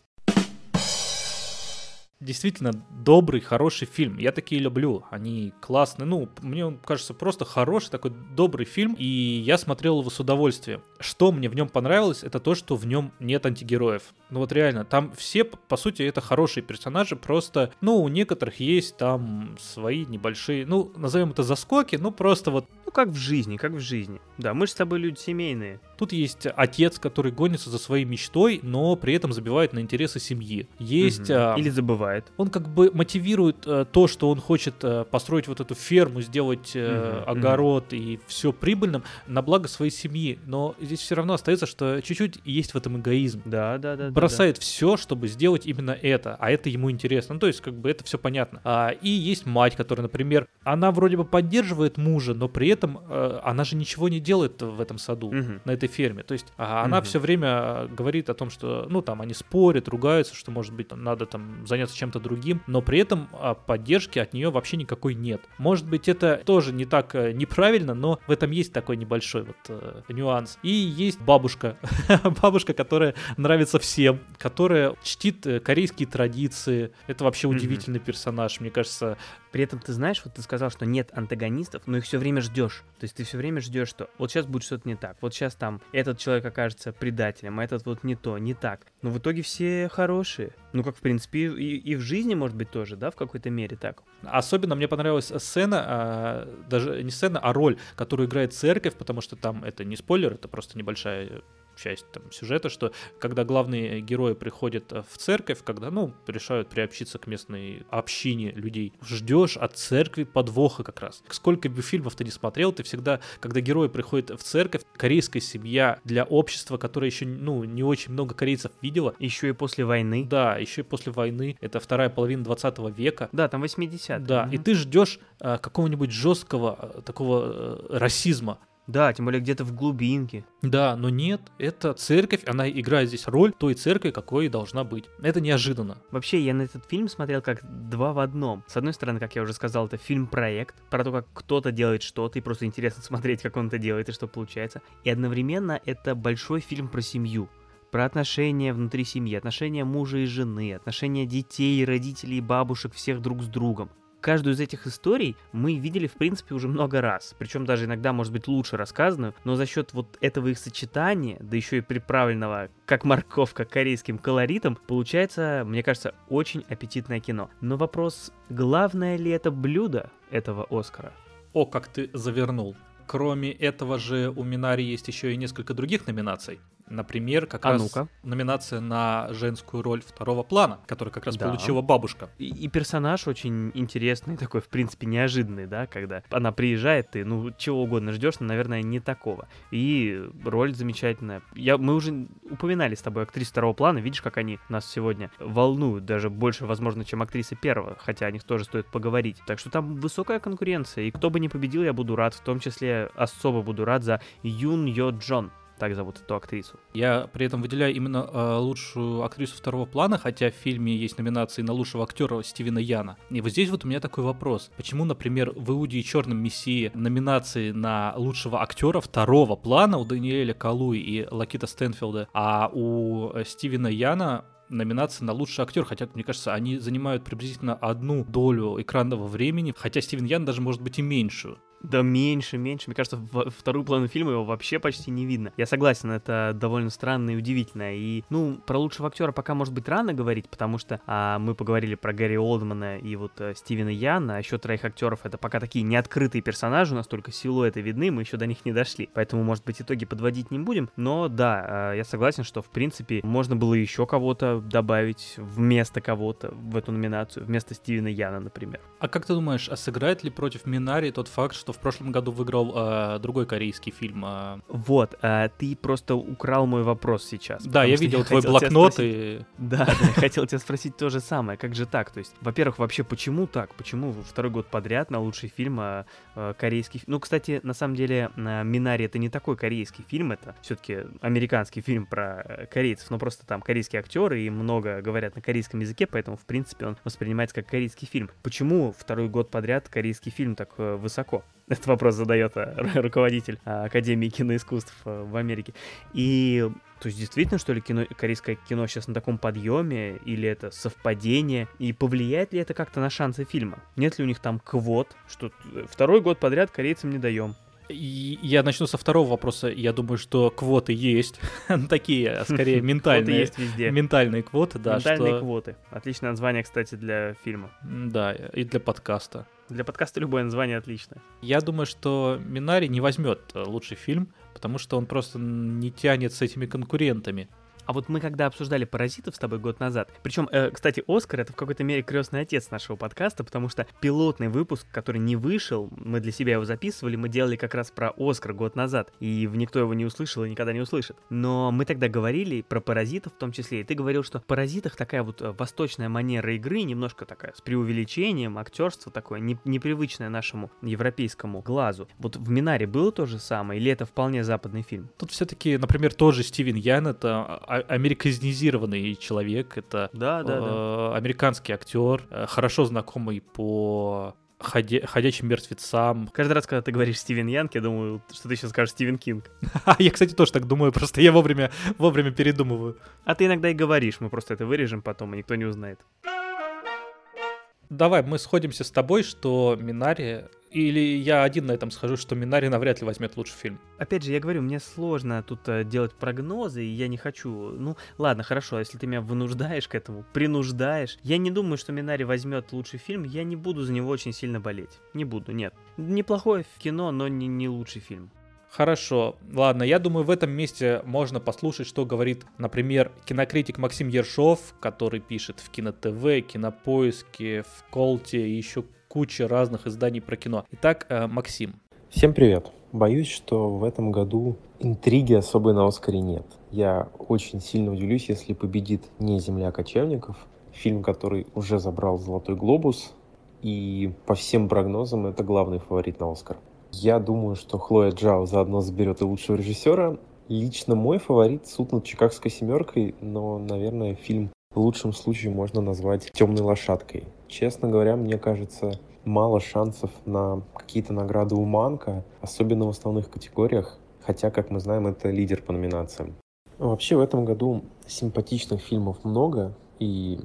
Действительно добрый, хороший фильм. Я такие люблю. Они классные. Ну, мне он кажется просто хороший, такой добрый фильм. И я смотрел его с удовольствием. Что мне в нем понравилось, это то, что в нем нет антигероев. Ну вот реально, там все, по сути, это хорошие персонажи. Просто, ну, у некоторых есть там свои небольшие, ну, назовем это заскоки, ну, просто вот, ну, как в жизни, как в жизни. Да, мы же с тобой люди семейные. Тут есть отец, который гонится за своей мечтой, но при этом забивает на интересы семьи. Есть... А, Или забывает. Он как бы мотивирует э, то, что он хочет э, построить вот эту ферму, сделать Мгм, огород и все прибыльным на благо своей семьи. Но здесь все равно остается, что чуть-чуть есть в этом эгоизм. Да, да, да. да, Бросает все, чтобы сделать именно это, а это ему интересно. Ну, то есть, как бы это все понятно. А, и есть мать, которая, например, она вроде бы поддерживает мужа, но при этом э, она же ничего не делает в этом саду, Мгм. на этой ферме. То есть, а, она Мгм. все время говорит о том, что, ну, там, они спорят, ругаются, что, может быть, надо там заняться чем-то другим, но при этом а, поддержки от нее вообще никакой нет. Может быть, это тоже не так э, неправильно, но в этом есть такой небольшой вот э, нюанс. И есть бабушка, [laughs] бабушка, которая нравится всем, которая чтит э, корейские традиции. Это вообще удивительный персонаж, мне кажется. При этом ты знаешь, вот ты сказал, что нет антагонистов, но их все время ждешь. То есть ты все время ждешь, что вот сейчас будет что-то не так. Вот сейчас там этот человек окажется предателем, а этот вот не то, не так. Но в итоге все хорошие. Ну, как в принципе и, и в жизни, может быть, тоже, да, в какой-то мере так. Особенно мне понравилась сцена, а, даже не сцена, а роль, которую играет церковь, потому что там это не спойлер, это просто небольшая часть там, сюжета, что когда главные герои приходят э, в церковь, когда, ну, решают приобщиться к местной общине людей, ждешь от церкви подвоха как раз. Сколько бы фильмов ты не смотрел, ты всегда, когда герои приходят в церковь, корейская семья для общества, которое еще, ну, не очень много корейцев видела. Еще и после войны. Да, еще и после войны. Это вторая половина 20 века. Да, там 80-е. Да, и ты ждешь э, какого-нибудь жесткого э, такого э, расизма. Да, тем более где-то в глубинке. Да, но нет, это церковь, она играет здесь роль той церкви, какой и должна быть. Это неожиданно. Вообще, я на этот фильм смотрел как два в одном. С одной стороны, как я уже сказал, это фильм-проект про то, как кто-то делает что-то, и просто интересно [laughs] смотреть, как он это делает и что получается. И одновременно это большой фильм про семью. Про отношения внутри семьи, отношения мужа и жены, отношения детей, родителей, бабушек, всех друг с другом. Каждую из этих историй мы видели, в принципе, уже много раз. Причем даже иногда, может быть, лучше рассказанную, но за счет вот этого их сочетания, да еще и приправленного, как морковка, корейским колоритом, получается, мне кажется, очень аппетитное кино. Но вопрос, главное ли это блюдо этого Оскара? О, как ты завернул. Кроме этого же у Минари есть еще и несколько других номинаций. Например, как А раз ну-ка. номинация на женскую роль второго плана, которую как раз Да. получила бабушка. И, и персонаж очень интересный, [laughs] такой, в принципе, неожиданный, да, когда она приезжает, ты, ну, чего угодно ждешь, но, наверное, не такого. И роль замечательная. Я, мы уже упоминали с тобой актрис второго плана, видишь, как они нас сегодня волнуют, даже больше, возможно, чем актрисы первого, хотя о них тоже стоит поговорить. Так что там высокая конкуренция, и кто бы ни победил, я буду рад, в том числе особо буду рад за Юн Йо Джон. Так зовут эту актрису. Я при этом выделяю именно э, лучшую актрису второго плана, хотя в фильме есть номинации на лучшего актера Стивена Яна. И вот здесь вот у меня такой вопрос. Почему, например, в «Иуде и черном мессии» номинации на лучшего актера второго плана у Даниэля Калуи и Лакита Стэнфилда, а у э, Стивена Яна номинации на лучший актер, хотя, мне кажется, они занимают приблизительно одну долю экранного времени, хотя Стивен Ян даже может быть и меньшую. Да меньше, меньше. Мне кажется, во вторую половину фильма его вообще почти не видно. Я согласен, это довольно странно и удивительно. И, ну, про лучшего актера пока может быть рано говорить, потому что а, мы поговорили про Гарри Олдмана и вот а, Стивена Яна, а еще троих актеров это пока такие неоткрытые персонажи, у нас только силуэты видны, мы еще до них не дошли. Поэтому, может быть, итоги подводить не будем. Но да, а, я согласен, что в принципе можно было еще кого-то добавить вместо кого-то в эту номинацию, вместо Стивена Яна, например. А как ты думаешь, а сыграет ли против Минари тот факт, что в прошлом году выиграл э, другой корейский фильм? э? Вот, а, ты просто украл мой вопрос сейчас. Да, я видел твой хотел тебя блокнот спросить- и... Да, да, я хотел тебя спросить то же самое. Как же так? То есть, во-первых, вообще, почему так? Почему второй год подряд на лучший фильм а, а, корейский? Ну, кстати, на самом деле, а, Минари это не такой корейский фильм, это все-таки американский фильм про э, корейцев, но просто там корейские актеры и много говорят на корейском языке, поэтому, в принципе, он воспринимается как корейский фильм. Почему второй год подряд корейский фильм так э, высоко? Этот вопрос задает ру- [laughs] руководитель а, Академии киноискусств а, в Америке. И то есть действительно, что ли, кино, корейское кино сейчас на таком подъеме, или это совпадение, и повлияет ли это как-то на шансы фильма? Нет ли у них там квот, что э, второй год подряд корейцам не даем? И я начну со второго вопроса. Я думаю, что квоты есть. [laughs] Такие, скорее, [laughs] ментальные. есть везде. Ментальные квоты, да. Ментальные что- квоты. Отличное название, кстати, для фильма. Да, и для подкаста. Для подкаста любое название отличное. Я думаю, что Минари не возьмет э, лучший фильм, потому что он просто не тянет с этими конкурентами. А вот мы когда обсуждали «Паразитов» с тобой год назад, причем, э, кстати, «Оскар» — это в какой-то мере крестный отец нашего подкаста, потому что пилотный выпуск, который не вышел, мы для себя его записывали, мы делали как раз про «Оскар» год назад, и никто его не услышал и никогда не услышит. Но мы тогда говорили про «Паразитов» в том числе, и ты говорил, что в «Паразитах» такая вот э, восточная манера игры, немножко такая с преувеличением, актерство такое, не- непривычное нашему европейскому глазу. Вот в «Минаре» было то же самое, или это вполне западный фильм? Тут все-таки, например, тот же Стивен Ян это а- американизированный человек, это Да, да, э, американский актер, э, хорошо знакомый по ходе- ходячим мертвецам. Каждый раз, когда ты говоришь Стивен Янг, я думаю, что ты сейчас скажешь Стивен Кинг. [laughs] Я, кстати, тоже так думаю, просто я вовремя, вовремя передумываю. А ты иногда и говоришь, мы просто это вырежем потом, и никто не узнает. Давай, мы сходимся с тобой, что Минари, или я один на этом схожу, что Минари навряд ли возьмет лучший фильм. Опять же, я говорю, мне сложно тут э, делать прогнозы, и я не хочу. Ну, ладно, хорошо, если ты меня вынуждаешь к этому, принуждаешь. Я не думаю, что Минари возьмет лучший фильм, я не буду за него очень сильно болеть. Не буду, нет. Неплохое кино, но не, не лучший фильм. Хорошо, ладно, я думаю, в этом месте можно послушать, что говорит, например, кинокритик Максим Ершов, который пишет в Кино ТВ, Кинопоиске, в Колте и еще куча разных изданий про кино. Итак, э, Максим. Всем привет. Боюсь, что в этом году интриги особой на Оскаре нет. Я очень сильно удивлюсь, если победит не «Земля кочевников», фильм, который уже забрал «Золотой глобус», и по всем прогнозам это главный фаворит на Оскар. Я думаю, что Хлоя Джао заодно заберет и лучшего режиссера. Лично мой фаворит «Суд над Чикагской семеркой», но, наверное, фильм в лучшем случае можно назвать «Темной лошадкой». Честно говоря, мне кажется, мало шансов на какие-то награды у Манка, особенно в основных категориях, хотя, как мы знаем, это лидер по номинациям. Вообще в этом году симпатичных фильмов много, и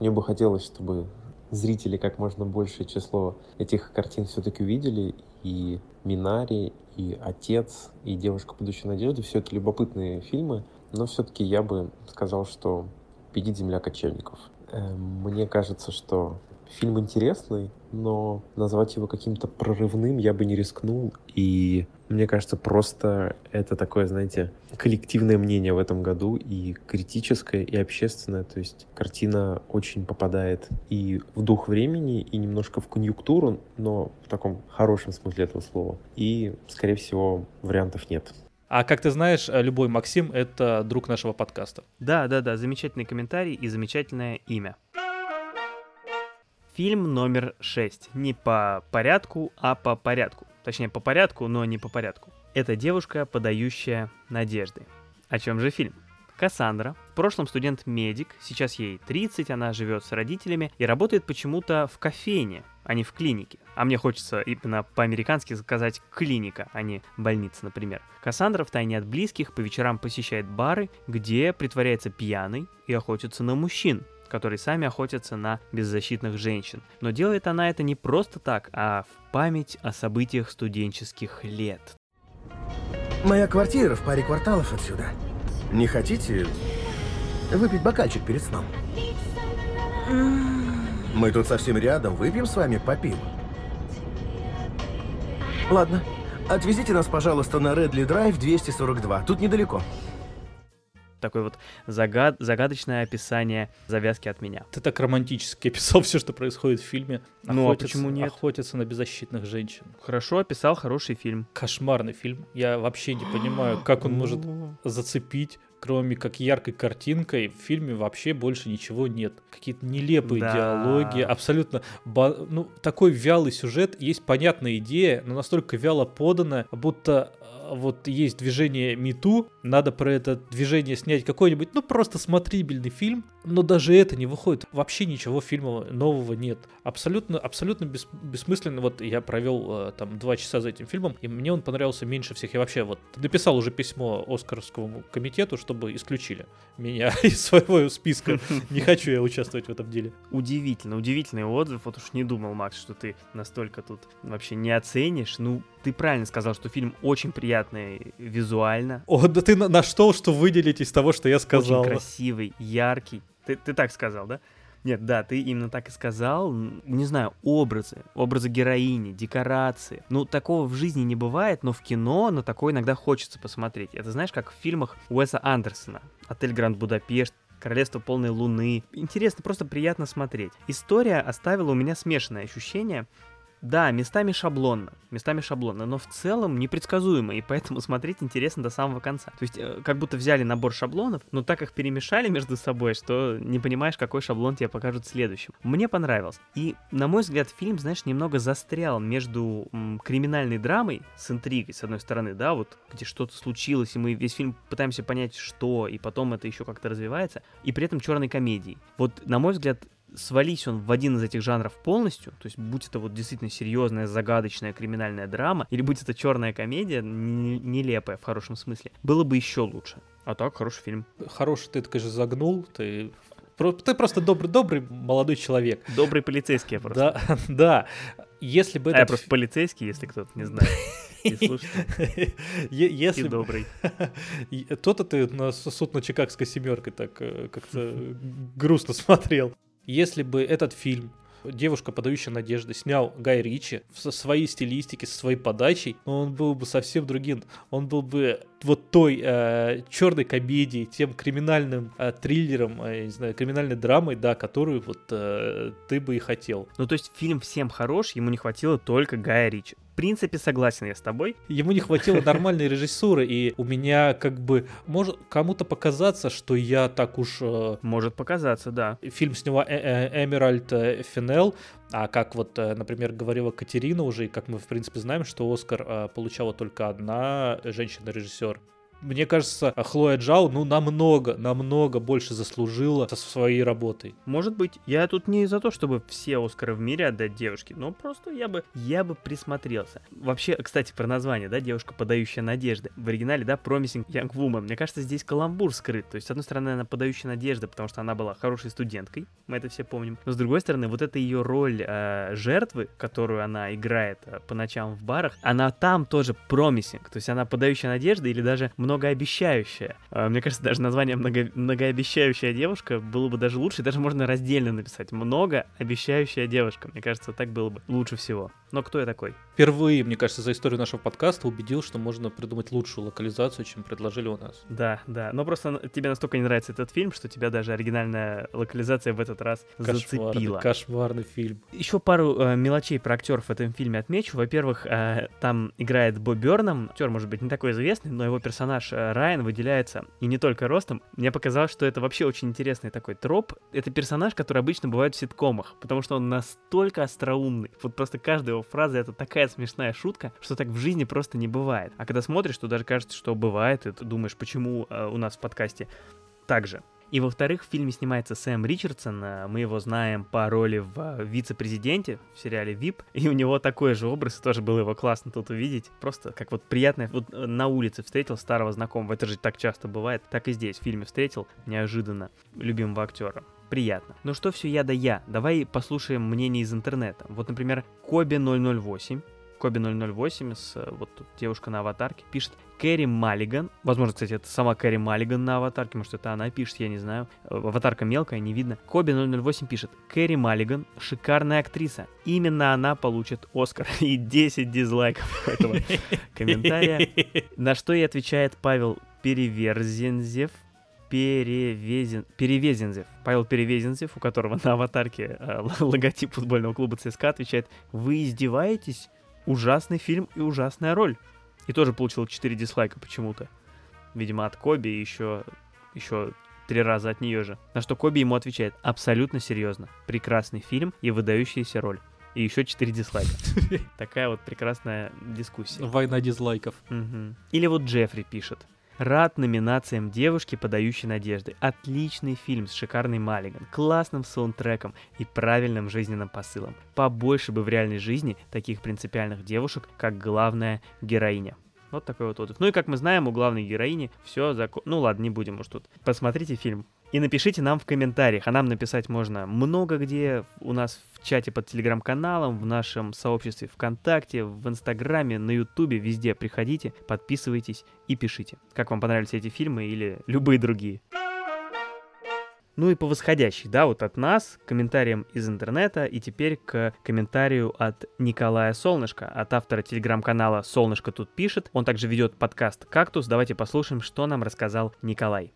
мне бы хотелось, чтобы зрители как можно большее число этих картин все-таки увидели, и «Минари», и «Отец», и «Девушка будущей надежды» — все это любопытные фильмы, но все-таки я бы сказал, что «Победит земля кочевников». Э, Мне кажется, что фильм интересный, но назвать его каким-то прорывным я бы не рискнул, и мне кажется, просто это такое, знаете, коллективное мнение в этом году, и критическое, и общественное, то есть картина очень попадает и в дух времени, и немножко в конъюнктуру, но в таком хорошем смысле этого слова, и, скорее всего, вариантов нет. А как ты знаешь, любой Максим — это друг нашего подкаста. Да, да, да, замечательный комментарий и замечательное имя. Фильм номер 6. Не по порядку, а по порядку. Точнее, по порядку, но не по порядку. Это девушка, подающая надежды. О чем же фильм? Кассандра, в прошлом студент-медик, сейчас ей 30, она живет с родителями и работает почему-то в кофейне, а не в клинике. А мне хочется именно по-американски сказать клиника, а не больница, например. Кассандра втайне от близких по вечерам посещает бары, где притворяется пьяной и охотится на мужчин, которые сами охотятся на беззащитных женщин. Но делает она это не просто так, а в память о событиях студенческих лет. Моя квартира в паре кварталов отсюда. Не хотите выпить бокальчик перед сном? Мы тут совсем рядом, выпьем с вами по пиву. Ладно, отвезите нас, пожалуйста, на Редли Драйв 242. Тут недалеко. Такое вот загад... загадочное описание завязки от меня. Ты так романтически описал [laughs] все, что происходит в фильме. Ну, а Охотятся- почему нет? Охотятся на беззащитных женщин. Хорошо описал, хороший фильм. Кошмарный фильм. Я вообще не понимаю, [gasps] как он может зацепить, кроме как яркой картинкой. В фильме вообще больше ничего нет. Какие-то нелепые Да. диалоги, абсолютно... Ну, такой вялый сюжет, есть понятная идея, но настолько вяло подана, будто вот есть движение Мету, надо про это движение снять какой-нибудь, ну, просто смотрибельный фильм, но даже это не выходит. Вообще ничего фильма нового нет. Абсолютно, абсолютно бес- бессмысленно. Вот я провел э, там два часа за этим фильмом, и мне он понравился меньше всех. Я вообще вот написал уже письмо Оскаровскому комитету, чтобы исключили меня [laughs] из своего списка. [laughs] Не хочу я участвовать в этом деле. Удивительно, удивительный отзыв. Вот уж не думал, Макс, что ты настолько тут вообще не оценишь. Ну, Ты правильно сказал, что фильм очень приятный визуально. О, да ты на, на что, что выделить из того, что я сказал? Очень красивый, яркий. Ты, ты так сказал, да? Нет, да, ты именно так и сказал. Не знаю, образы, образы героини, декорации. Ну, такого в жизни не бывает, но в кино на такое иногда хочется посмотреть. Это знаешь, как в фильмах Уэса Андерсона. «Отель Гранд Будапешт», Королевство полной луны. Интересно, просто приятно смотреть. История оставила у меня смешанное ощущение. Да, местами шаблонно, местами шаблонно, но в целом непредсказуемо, и поэтому [laughs] смотреть интересно до самого конца. То есть, э, как будто взяли набор шаблонов, но так их перемешали между собой, что не понимаешь, какой шаблон тебе покажут следующим. Мне понравилось. И, на мой взгляд, фильм, знаешь, немного застрял между м, криминальной драмой с интригой, с одной стороны, да, вот где что-то случилось, и мы весь фильм пытаемся понять, что, и потом это еще как-то развивается, и при этом черной комедией. Вот, на мой взгляд, свались он в один из этих жанров полностью, то есть будь это вот действительно серьезная, загадочная криминальная драма, или будь это черная комедия, нелепая в хорошем смысле, было бы еще лучше. А так, хороший фильм. Хороший ты, конечно, загнул, ты ты просто добрый, добрый молодой человек. Добрый полицейский я просто. Да, [laughs] да. Если бы... А я просто полицейский, если кто-то не знает. Если и добрый. [laughs] То-то ты на суд на Чикагской семеркой так э, как-то [laughs] грустно смотрел. Если бы этот фильм девушка, подающая надежды, снял Гай Ричи со своей стилистики, со своей подачей, он был бы совсем другим. Он был бы вот той э, черной комедией, тем криминальным э, триллером, э, не знаю, криминальной драмой, да, которую вот э, ты бы и хотел. Ну, то есть фильм всем хорош, ему не хватило только Гая Ричи принципе согласен я с тобой. Ему не хватило нормальной [laughs] режиссуры, и у меня как бы может кому-то показаться, что я так уж... Э, может показаться, да. Фильм сняла э -э Эмеральд Финел, а как вот, э, например, говорила Катерина уже, и как мы, в принципе, знаем, что Оскар э, получала только одна женщина-режиссер. Мне кажется, Хлоя Джао, ну, намного, намного больше заслужила со своей работой. Может быть, я тут не за то, чтобы все Оскары в мире отдать девушке, но просто я бы, я бы присмотрелся. Вообще, кстати, про название, да, девушка, подающая надежды. В оригинале, да, Promising Young Woman. Мне кажется, здесь каламбур скрыт. То есть, с одной стороны, она подающая надежды, потому что она была хорошей студенткой, мы это все помним. Но с другой стороны, вот эта ее роль э, жертвы, которую она играет э, по ночам в барах, она там тоже promising. То есть, она подающая надежды или даже многообещающая. А, мне кажется, даже название много, многообещающая девушка было бы даже лучше, даже можно раздельно написать. Многообещающая девушка. Мне кажется, так было бы лучше всего. Но кто я такой? Впервые, мне кажется, за историю нашего подкаста убедил, что можно придумать лучшую локализацию, чем предложили у нас. Да, да. Но просто тебе настолько не нравится этот фильм, что тебя даже оригинальная локализация в этот раз кошмарный, зацепила. Кошмарный фильм. Еще пару э, мелочей про актеров в этом фильме отмечу. Во-первых, э, там играет Бо Берном. Актер, может быть, не такой известный, но его персонаж э, Райан выделяется и не только ростом. Мне показалось, что это вообще очень интересный такой троп. Это персонаж, который обычно бывает в ситкомах, потому что он настолько остроумный. Вот просто каждая его фраза — это такая смешная шутка, что так в жизни просто не бывает. А когда смотришь, то даже кажется, что бывает, и ты думаешь, почему э, у нас в подкасте так же. И во-вторых, в фильме снимается Сэм Ричардсон, э, мы его знаем по роли в э, вице-президенте в сериале VIP, и у него такой же образ, тоже было его классно тут увидеть. Просто как вот приятно, вот э, на улице встретил старого знакомого, это же так часто бывает, так и здесь в фильме встретил неожиданно любимого актера приятно. Но что все я да я? Давай послушаем мнение из интернета. Вот, например, Коби 008 Коби 008 с вот тут девушка на аватарке пишет Кэрри Маллиган. Возможно, кстати, это сама Кэрри Маллиган на аватарке, может, это она пишет, я не знаю. Аватарка мелкая, не видно. Коби 008 пишет Кэрри Маллиган шикарная актриса. Именно она получит Оскар. [laughs] И 10 дизлайков этого [laughs] комментария. [laughs] На что и отвечает Павел Переверзензев. Перевезен... Перевезензев. Павел Перевезензев, у которого на аватарке э, логотип футбольного клуба ЦСКА, отвечает «Вы издеваетесь? Ужасный фильм и ужасная роль». И тоже получил 4 дизлайка почему-то. Видимо, от Коби и еще, еще три раза от нее же. На что Коби ему отвечает «Абсолютно серьезно. Прекрасный фильм и выдающаяся роль» и еще 4 дизлайка. [laughs] Такая вот прекрасная дискуссия. Война дизлайков. Или вот Джеффри пишет. Рад номинациям девушки, подающей надежды. Отличный фильм с шикарной Маллиган, классным саундтреком и правильным жизненным посылом. Побольше бы в реальной жизни таких принципиальных девушек, как главная героиня. Вот такой вот отзыв. Ну и как мы знаем, у главной героини все закон... Ну ладно, не будем уж тут. Посмотрите фильм. И напишите нам в комментариях. А нам написать можно много где. У нас в чате под телеграм-каналом, в нашем сообществе ВКонтакте, в Инстаграме, на Ютубе, везде. Приходите, подписывайтесь и пишите. Как вам понравились эти фильмы или любые другие. Ну и по восходящей, да, вот от нас, к комментариям из интернета, и теперь к комментарию от Николая Солнышко, от автора телеграм-канала «Солнышко тут пишет». Он также ведет подкаст «Кактус». Давайте послушаем, что нам рассказал Николай.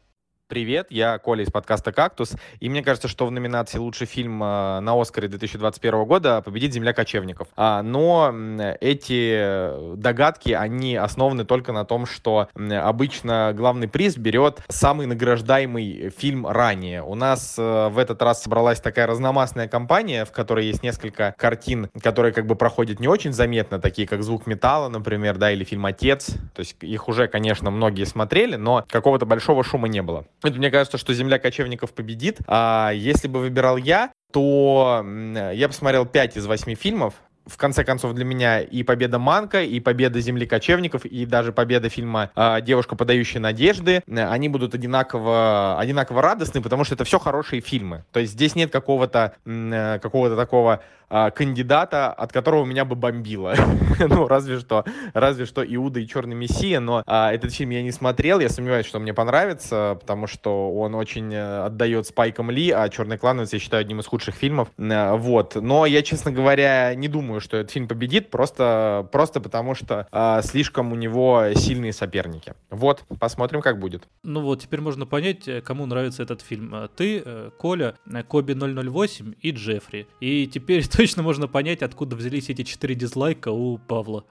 Привет, я Коля из подкаста «Кактус», и мне кажется, что в номинации «Лучший фильм» э, на «Оскаре» 2021 года победит «Земля кочевников». А, но эти догадки, они основаны только на том, что обычно главный приз берет самый награждаемый фильм ранее. У нас э, в этот раз собралась такая разномастная компания, в которой есть несколько картин, которые как бы проходят не очень заметно, такие как «Звук металла», например, да, или фильм «Отец». То есть их уже, конечно, многие смотрели, но какого-то большого шума не было. Это, мне кажется, что «Земля кочевников» победит. А если бы выбирал я, то я посмотрел 5 из 8 фильмов. В конце концов, для меня и победа Манка, и победа Земли кочевников, и даже победа фильма э, «Девушка, подающая надежды», они будут одинаково, одинаково радостны, потому что это все хорошие фильмы. То есть здесь нет какого-то э, какого такого а, кандидата, от которого меня бы бомбило. [laughs] ну, разве что, разве что Иуда и Черный Мессия, но а, этот фильм я не смотрел, я сомневаюсь, что мне понравится, потому что он очень э, отдает Спайком Ли, а Черный клановец я считаю одним из худших фильмов. Э, вот. Но я, честно говоря, не думаю, что этот фильм победит, просто, просто потому что а, слишком у него сильные соперники. Вот, посмотрим, как будет. Ну вот, теперь можно понять, э, кому нравится этот фильм. Ты, Коля, Коби 008 и Джеффри. И теперь [laughs] точно можно понять, откуда взялись эти четыре дизлайка у Павла.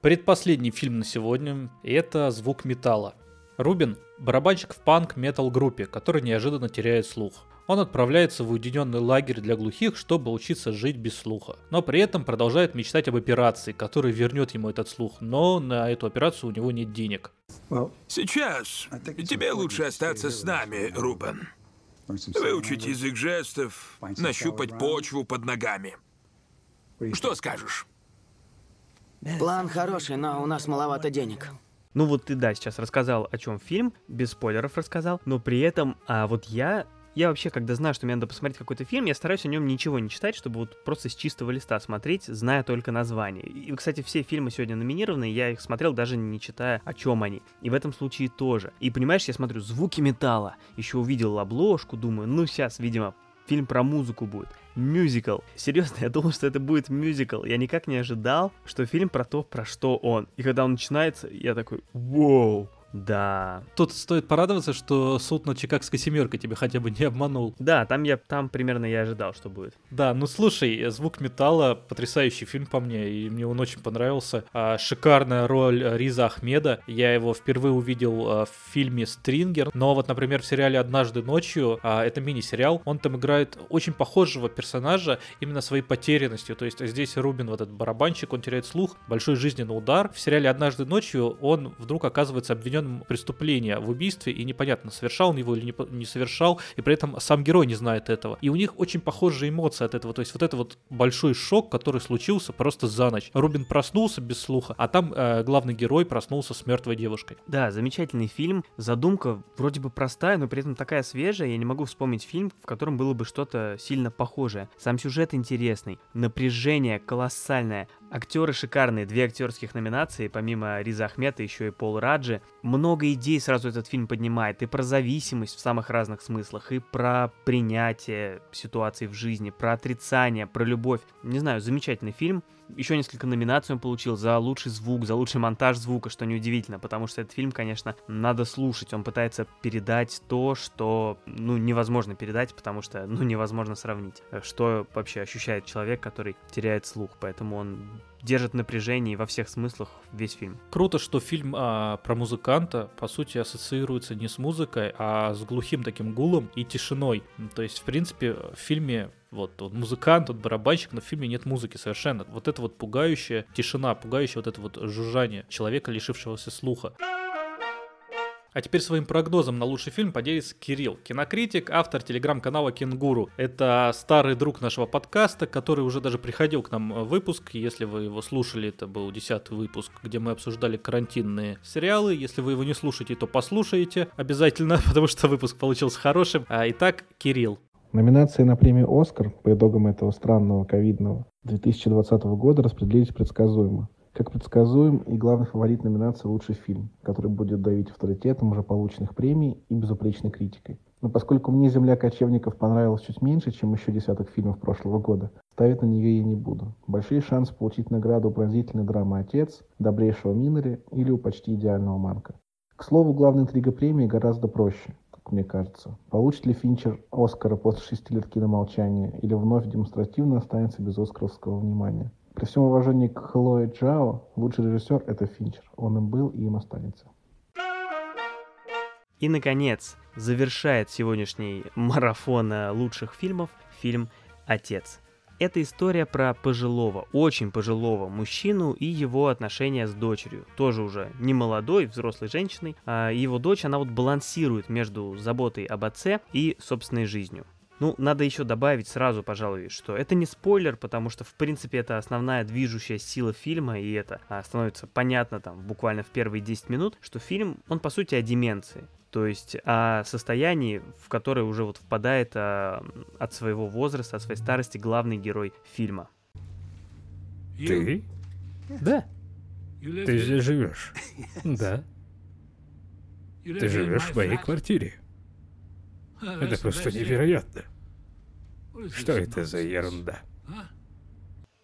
Предпоследний фильм на сегодня – это «Звук металла». Рубин – барабанщик в панк-метал группе, который неожиданно теряет слух. Он отправляется в уединенный лагерь для глухих, чтобы учиться жить без слуха. Но при этом продолжает мечтать об операции, которая вернет ему этот слух, но на эту операцию у него нет денег. Сейчас тебе лучше остаться с нами, Рубен. Выучить язык жестов, нащупать почву под ногами. Что скажешь? План хороший, но у нас маловато денег. Ну вот ты, да, сейчас рассказал, о чем фильм, без спойлеров рассказал, но при этом, а вот я я вообще, когда знаю, что мне надо посмотреть какой-то фильм, я стараюсь о нем ничего не читать, чтобы вот просто с чистого листа смотреть, зная только название. И, кстати, все фильмы сегодня номинированы, я их смотрел даже не читая, о чем они. И в этом случае тоже. И понимаешь, я смотрю звуки металла, еще увидел обложку, думаю, ну сейчас, видимо, фильм про музыку будет. Мюзикл. Серьезно, я думал, что это будет мюзикл. Я никак не ожидал, что фильм про то, про что он. И когда он начинается, я такой, вау, да. Тут стоит порадоваться, что суд над Чикагской семеркой тебя хотя бы не обманул. Да, там я там примерно я ожидал, что будет. Да, ну слушай, звук металла потрясающий фильм по мне, и мне он очень понравился. А, шикарная роль Риза Ахмеда. Я его впервые увидел а, в фильме Стрингер. Но вот, например, в сериале Однажды ночью, а, это мини-сериал, он там играет очень похожего персонажа именно своей потерянностью. То есть здесь Рубин, вот этот барабанщик, он теряет слух, большой жизненный удар. В сериале Однажды ночью он вдруг оказывается обвинен обвиненным преступления в убийстве, и непонятно, совершал он его или не, не совершал, и при этом сам герой не знает этого. И у них очень похожие эмоции от этого. То есть вот это вот большой шок, который случился просто за ночь. Рубин проснулся без слуха, а там э, главный герой проснулся с мертвой девушкой. Да, замечательный фильм. Задумка вроде бы простая, но при этом такая свежая. Я не могу вспомнить фильм, в котором было бы что-то сильно похожее. Сам сюжет интересный, напряжение колоссальное. Актеры шикарные, две актерских номинации, помимо Риза Ахмета, еще и Пол Раджи. Много идей сразу этот фильм поднимает, и про зависимость в самых разных смыслах, и про принятие ситуации в жизни, про отрицание, про любовь. Не знаю, замечательный фильм. Еще несколько номинаций он получил за лучший звук, за лучший монтаж звука, что неудивительно, потому что этот фильм, конечно, надо слушать. Он пытается передать то, что, ну, невозможно передать, потому что, ну, невозможно сравнить. Что вообще ощущает человек, который теряет слух, поэтому он держит напряжение во всех смыслах весь фильм. Круто, что фильм а, про музыканта, по сути, ассоциируется не с музыкой, а с глухим таким гулом и тишиной. То есть, в принципе, в фильме вот он музыкант, он барабанщик, но в фильме нет музыки совершенно. Вот это вот пугающая тишина, пугающая вот это вот жужжание человека, лишившегося слуха. А теперь своим прогнозом на лучший фильм поделится Кирилл, кинокритик, автор телеграм-канала Кенгуру. Это старый друг нашего подкаста, который уже даже приходил к нам в выпуск. Если вы его слушали, это был десятый выпуск, где мы обсуждали карантинные сериалы. Если вы его не слушаете, то послушайте обязательно, [laughs] потому что выпуск получился хорошим. А, итак, Кирилл. Номинации на премию «Оскар» по итогам этого странного ковидного 2020 года распределились предсказуемо. Как предсказуем и главный фаворит номинации «Лучший фильм», который будет давить авторитетом уже полученных премий и безупречной критикой. Но поскольку мне «Земля кочевников» понравилась чуть меньше, чем еще десяток фильмов прошлого года, ставить на нее я не буду. Большие шансы получить награду у пронзительной драмы «Отец», «Добрейшего Миннери» или у почти идеального Манка. К слову, главная интрига премии гораздо проще мне кажется. Получит ли Финчер Оскара после шести лет киномолчания или вновь демонстративно останется без оскаровского внимания? При всем уважении к Хлое Джао, лучший режиссер — это Финчер. Он им был и им останется. И, наконец, завершает сегодняшний марафон лучших фильмов фильм «Отец». Это история про пожилого, очень пожилого мужчину и его отношения с дочерью. Тоже уже не молодой, взрослой женщиной. А его дочь, она вот балансирует между заботой об отце и собственной жизнью. Ну, надо еще добавить сразу, пожалуй, что это не спойлер, потому что, в принципе, это основная движущая сила фильма, и это а, становится понятно там буквально в первые 10 минут, что фильм, он по сути о деменции то есть о состоянии, в которое уже вот впадает а, от своего возраста, от своей старости главный герой фильма. Ты? Да. Ты здесь живешь? [laughs] Да. Ты живешь в моей квартире. Это просто невероятно. Что это за ерунда?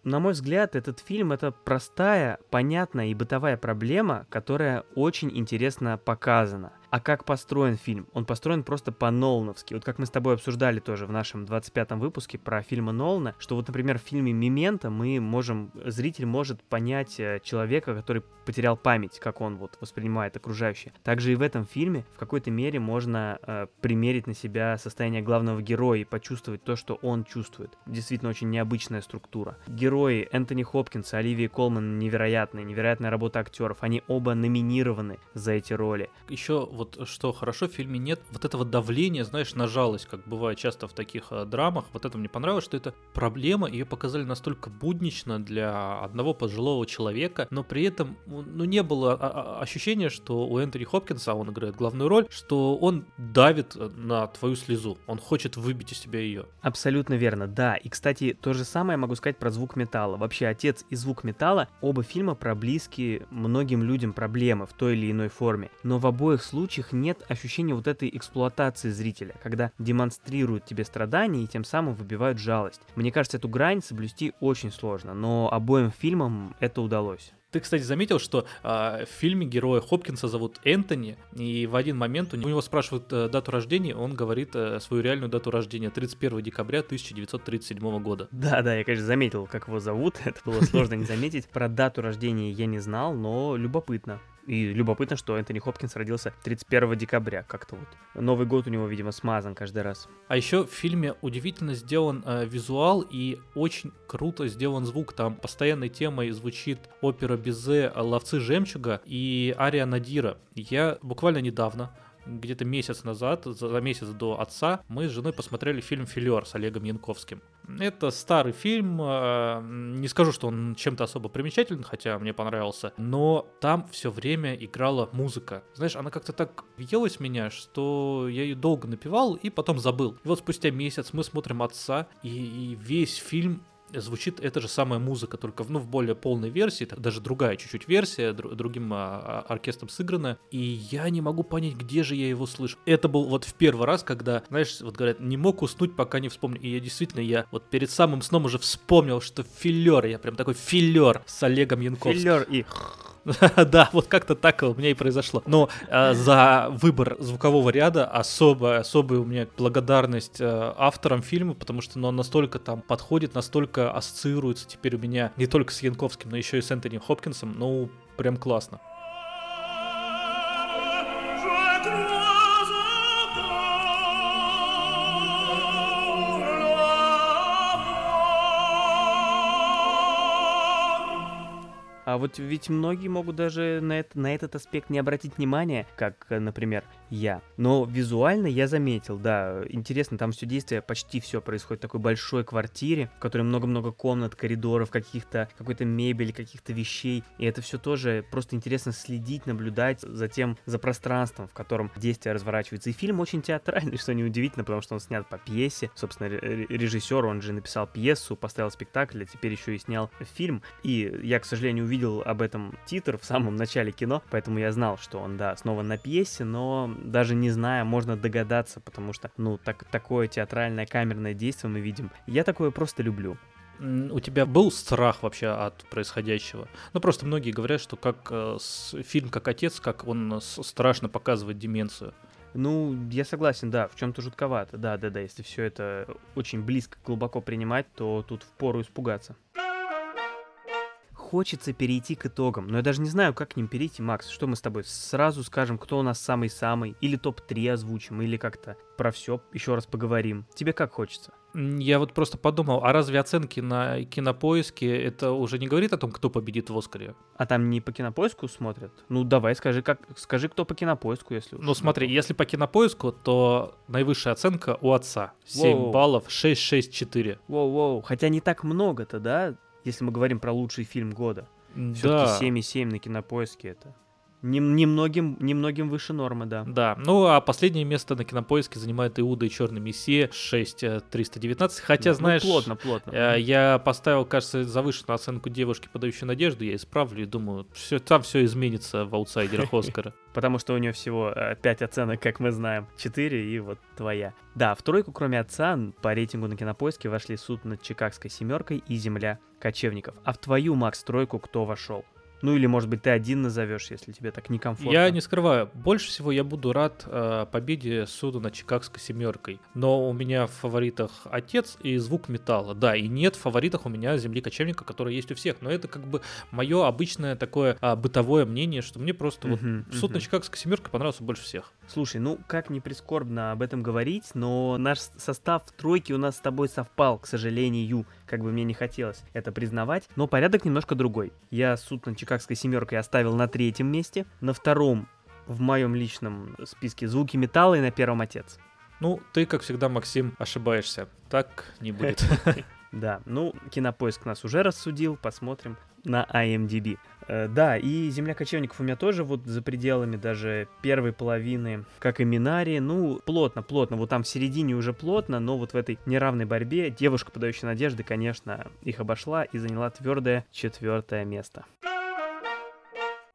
На мой взгляд, этот фильм это простая, понятная и бытовая проблема, которая очень интересно показана. А как построен фильм? Он построен просто по-нолановски. Вот как мы с тобой обсуждали тоже в нашем 25-м выпуске про фильмы Нолана, что вот, например, в фильме «Мемента» мы можем, зритель может понять э, человека, который потерял память, как он вот воспринимает окружающее. Также и в этом фильме в какой-то мере можно э, примерить на себя состояние главного героя и почувствовать то, что он чувствует. Действительно очень необычная структура. Герои Энтони Хопкинс и Оливии Колман невероятные, невероятная работа актеров. Они оба номинированы за эти роли. Еще вот что хорошо в фильме нет вот этого давления, знаешь, на жалость, как бывает часто в таких э, драмах. Вот это мне понравилось, что это проблема, ее показали настолько буднично для одного пожилого человека, но при этом ну, не было а, а, ощущения, что у Энтони Хопкинса, он играет главную роль, что он давит э, на твою слезу, он хочет выбить из себя ее. Абсолютно верно, да. И, кстати, то же самое могу сказать про звук металла. Вообще, отец и звук металла, оба фильма про близкие многим людям проблемы в той или иной форме. Но в обоих случаях случаях нет ощущения вот этой эксплуатации зрителя, когда демонстрируют тебе страдания и тем самым выбивают жалость. Мне кажется, эту грань соблюсти очень сложно, но обоим фильмам это удалось. Ты, кстати, заметил, что э, в фильме героя Хопкинса зовут Энтони, и в один момент у него спрашивают э, дату рождения, он говорит э, свою реальную дату рождения 31 декабря 1937 года. Да, да, я, конечно, заметил, как его зовут, [laughs] это было сложно не заметить. Про дату рождения я не знал, но любопытно. И любопытно, что Энтони Хопкинс родился 31 декабря. Как-то вот. Новый год у него, видимо, смазан каждый раз. А еще в фильме удивительно сделан э, визуал и очень круто сделан звук. Там постоянной темой звучит опера Бизе «Ловцы жемчуга» и ария Надира. Я буквально недавно где-то месяц назад, за месяц до отца, мы с женой посмотрели фильм «Филер» с Олегом Янковским. Это старый фильм, а, не скажу, что он чем-то особо примечателен, хотя мне понравился, но там все время играла музыка. Знаешь, она как-то так въелась в меня, что я ее долго напевал и потом забыл. И вот спустя месяц мы смотрим «Отца», и, и весь фильм звучит эта же самая музыка, только ну, в более полной версии, даже другая чуть-чуть версия, др- другим а, а, оркестром сыграна, и я не могу понять, где же я его слышу. Это был вот в первый раз, когда, знаешь, вот говорят, не мог уснуть, пока не вспомнил, и я действительно, я вот перед самым сном уже вспомнил, что филер, я прям такой филер с Олегом Янковским. Филер и [laughs] да, вот как-то так у меня и произошло. Но э, за выбор звукового ряда особая, особая у меня благодарность э, авторам фильма, потому что ну, он настолько там подходит, настолько ассоциируется теперь у меня не только с Янковским, но еще и с Энтони Хопкинсом. Ну, прям классно. А вот ведь многие могут даже на, это, на этот аспект не обратить внимания, как, э, например, я. Но визуально я заметил, да, интересно, там все действие, почти все происходит в такой большой квартире, в которой много-много комнат, коридоров, каких-то, какой-то мебели, каких-то вещей. И это все тоже просто интересно следить, наблюдать за тем, за пространством, в котором действие разворачивается. И фильм очень театральный, [laughs] что неудивительно, потому что он снят по пьесе. Собственно, режиссер, он же написал пьесу, поставил спектакль, а теперь еще и снял фильм. И я, к сожалению, увидел об этом титр в самом начале кино, поэтому я знал, что он, да, снова на пьесе, но даже не зная, можно догадаться, потому что, ну, так, такое театральное камерное действие мы видим. Я такое просто люблю. У тебя был страх вообще от происходящего? Ну, просто многие говорят, что как э, с, фильм как отец, как он страшно показывает деменцию. Ну, я согласен, да, в чем-то жутковато. Да, да, да, если все это очень близко, глубоко принимать, то тут впору испугаться хочется перейти к итогам, но я даже не знаю, как к ним перейти, Макс. Что мы с тобой сразу скажем, кто у нас самый-самый, или топ-3 озвучим, или как-то про все еще раз поговорим. Тебе как хочется? Я вот просто подумал, а разве оценки на кинопоиске это уже не говорит о том, кто победит в Оскаре? А там не по кинопоиску смотрят? Ну давай, скажи, как, скажи, кто по кинопоиску, если. Ну смотри, если по кинопоиску, то наивысшая оценка у отца. 7 Воу. баллов, 664. Воу-воу, хотя не так много-то, да? Если мы говорим про лучший фильм года. Все-таки 7,7 на кинопоиске это. Немногим, немногим выше нормы, да. Да. Ну, а последнее место на кинопоиске занимает Иуда и Черный Мессия 6319. Хотя, да, ну, знаешь, ну, плотно, плотно. Э, я поставил, кажется, завышенную оценку девушки, подающей надежду. Я исправлю и думаю, все, там все изменится в аутсайдерах [laughs] Оскара. Потому что у нее всего 5 э, оценок, как мы знаем. 4 и вот твоя. Да, в тройку, кроме отца, по рейтингу на кинопоиске вошли суд над Чикагской семеркой и земля кочевников. А в твою, Макс, тройку кто вошел? Ну или, может быть, ты один назовешь, если тебе так некомфортно. Я не скрываю. Больше всего я буду рад э, победе суда над Чикагской семеркой. Но у меня в фаворитах отец и звук металла. Да, и нет в фаворитах у меня земли кочевника, которая есть у всех. Но это как бы мое обычное такое а, бытовое мнение, что мне просто uh-huh, вот суд uh-huh. над Чикагской семеркой понравился больше всех. Слушай, ну как не прискорбно об этом говорить, но наш состав тройки у нас с тобой совпал, к сожалению как бы мне не хотелось это признавать, но порядок немножко другой. Я суд над Чикагской семеркой оставил на третьем месте, на втором в моем личном списке звуки металла и на первом отец. Ну, ты, как всегда, Максим, ошибаешься. Так не будет. [laughs] Да, ну, Кинопоиск нас уже рассудил, посмотрим на IMDb. Э, да, и «Земля кочевников» у меня тоже вот за пределами даже первой половины, как и «Минари». Ну, плотно, плотно. Вот там в середине уже плотно, но вот в этой неравной борьбе девушка, подающая надежды, конечно, их обошла и заняла твердое четвертое место.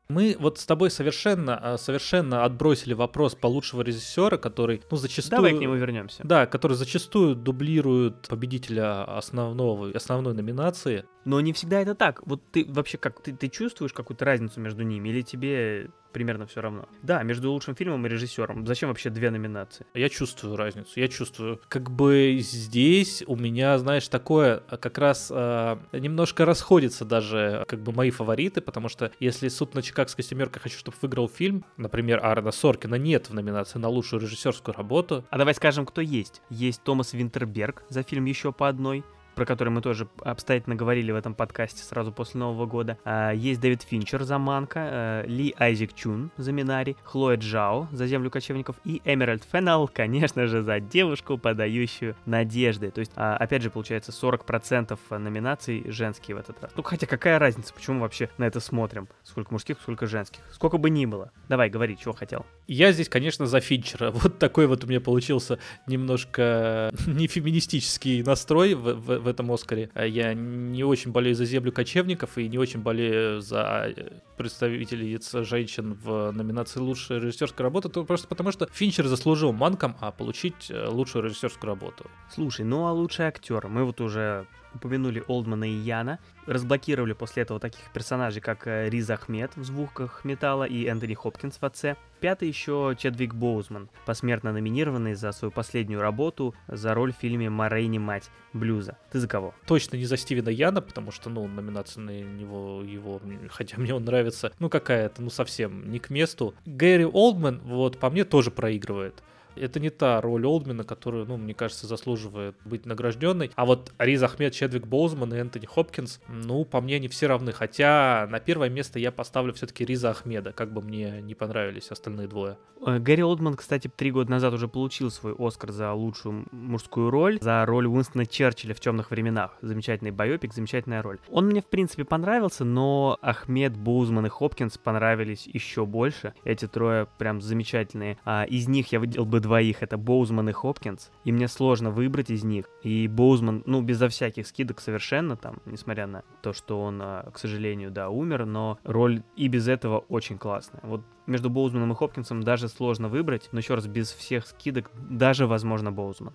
Мы вот с тобой совершенно, а, совершенно отбросили вопрос получшего режиссера, который, ну, зачастую... Давай к нему вернемся. Да, который зачастую дублирует победителя основного, основной номинации. Но не всегда это так. Вот ты вообще как, ты, ты чувствуешь какую-то разницу между ними? Или тебе примерно все равно. Да, между лучшим фильмом и режиссером. Зачем вообще две номинации? Я чувствую разницу. Я чувствую. Как бы здесь у меня, знаешь, такое а, как раз э, немножко расходится даже как бы мои фавориты, потому что если суд на Чикагской семерке хочу, чтобы выиграл фильм, например, Аарона Соркина нет в номинации на лучшую режиссерскую работу. А давай скажем, кто есть. Есть Томас Винтерберг за фильм еще по одной про который мы тоже обстоятельно говорили в этом подкасте сразу после Нового года. А, есть Дэвид Финчер за Манка, а, Ли Айзек Чун за Минари, Хлоя Джао за Землю кочевников и Эмеральд Феннелл, конечно же, за девушку, подающую надежды. То есть, а, опять же, получается 40% номинаций женские в этот раз. Ну, хотя какая разница, почему вообще на это смотрим? Сколько мужских, сколько женских? Сколько бы ни было. Давай, говори, чего хотел. Я здесь, конечно, за Финчера. Вот такой вот у меня получился немножко [laughs] не феминистический настрой в, в этом Оскаре. А я не очень болею за землю кочевников и не очень болею за э, представителей женщин в номинации «Лучшая режиссерская работа», то просто потому что Финчер заслужил манком, а получить э, лучшую режиссерскую работу. Слушай, ну а лучший актер? Мы вот уже упомянули Олдмана и Яна, разблокировали после этого таких персонажей, как э, Риз Ахмед в «Звуках металла» и Энтони Хопкинс в «Отце». Пятый еще Чедвик Боузман, посмертно номинированный за свою последнюю работу за роль в фильме «Морейни. Мать блюза». Ты за кого? Точно не за Стивена Яна, потому что, ну, номинация на него, его, хотя мне он нравится, ну, какая-то, ну, совсем не к месту. Гэри Олдман, вот, по мне, тоже проигрывает Это не та роль Олдмена, которую, ну, мне кажется, заслуживает быть награжденной. А вот Риз Ахмед, Чедвик Боузман и Энтони Хопкинс, ну, по мне, они все равны. Хотя на первое место я поставлю все-таки Риза Ахмеда, как бы мне не понравились остальные двое. Э, Гэри Олдман, кстати, три года назад уже получил свой Оскар за лучшую мужскую роль, за роль Уинстона Черчилля в темных временах. Замечательный байопик, замечательная роль. Он мне, в принципе, понравился, но Ахмед, Боузман и Хопкинс понравились еще больше. Эти трое прям замечательные. А из них я выделил бы двоих. Это Боузман и Хопкинс. И мне сложно выбрать из них. И Боузман, ну, безо всяких скидок совершенно там, несмотря на то, что он, а, к сожалению, да, умер, но роль и без этого очень классная. Вот между Боузманом и Хопкинсом даже сложно выбрать, но еще раз, без всех скидок, даже, возможно, Боузман.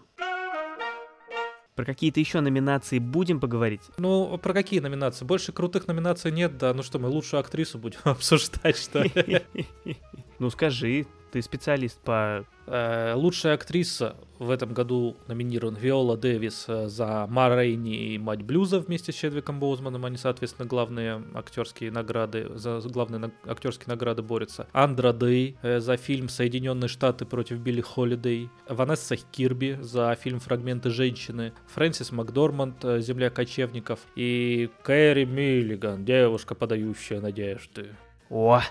Про какие-то еще номинации будем поговорить? Ну, про какие номинации? Больше крутых номинаций нет, да. Ну что, мы лучшую актрису будем [laughs] обсуждать, что ли? [laughs] Ну скажи, ты специалист по... Э, лучшая актриса в этом году номинирован Виола Дэвис э, за Ма Рейни и Мать Блюза вместе с Чедвиком Боузманом. Они, соответственно, главные актерские награды, за главные актерские награды борются. Андра Дэй э, за фильм «Соединенные Штаты против Билли Холидей». Ванесса Кирби за фильм «Фрагменты женщины». Фрэнсис Макдорманд «Земля кочевников». И Кэрри Миллиган, девушка, подающая надежды. О,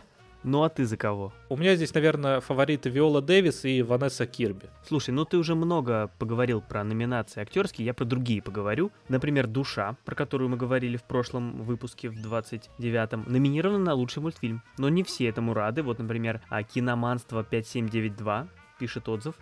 ну а ты за кого? У меня здесь, наверное, фавориты Виола Дэвис и Ванесса Кирби. Слушай, ну ты уже много поговорил про номинации актерские, я про другие поговорю. Например, «Душа», про которую мы говорили в прошлом выпуске, в 29-м, номинирована на лучший мультфильм. Но не все этому рады. Вот, например, «Киноманство 5792» пишет отзыв.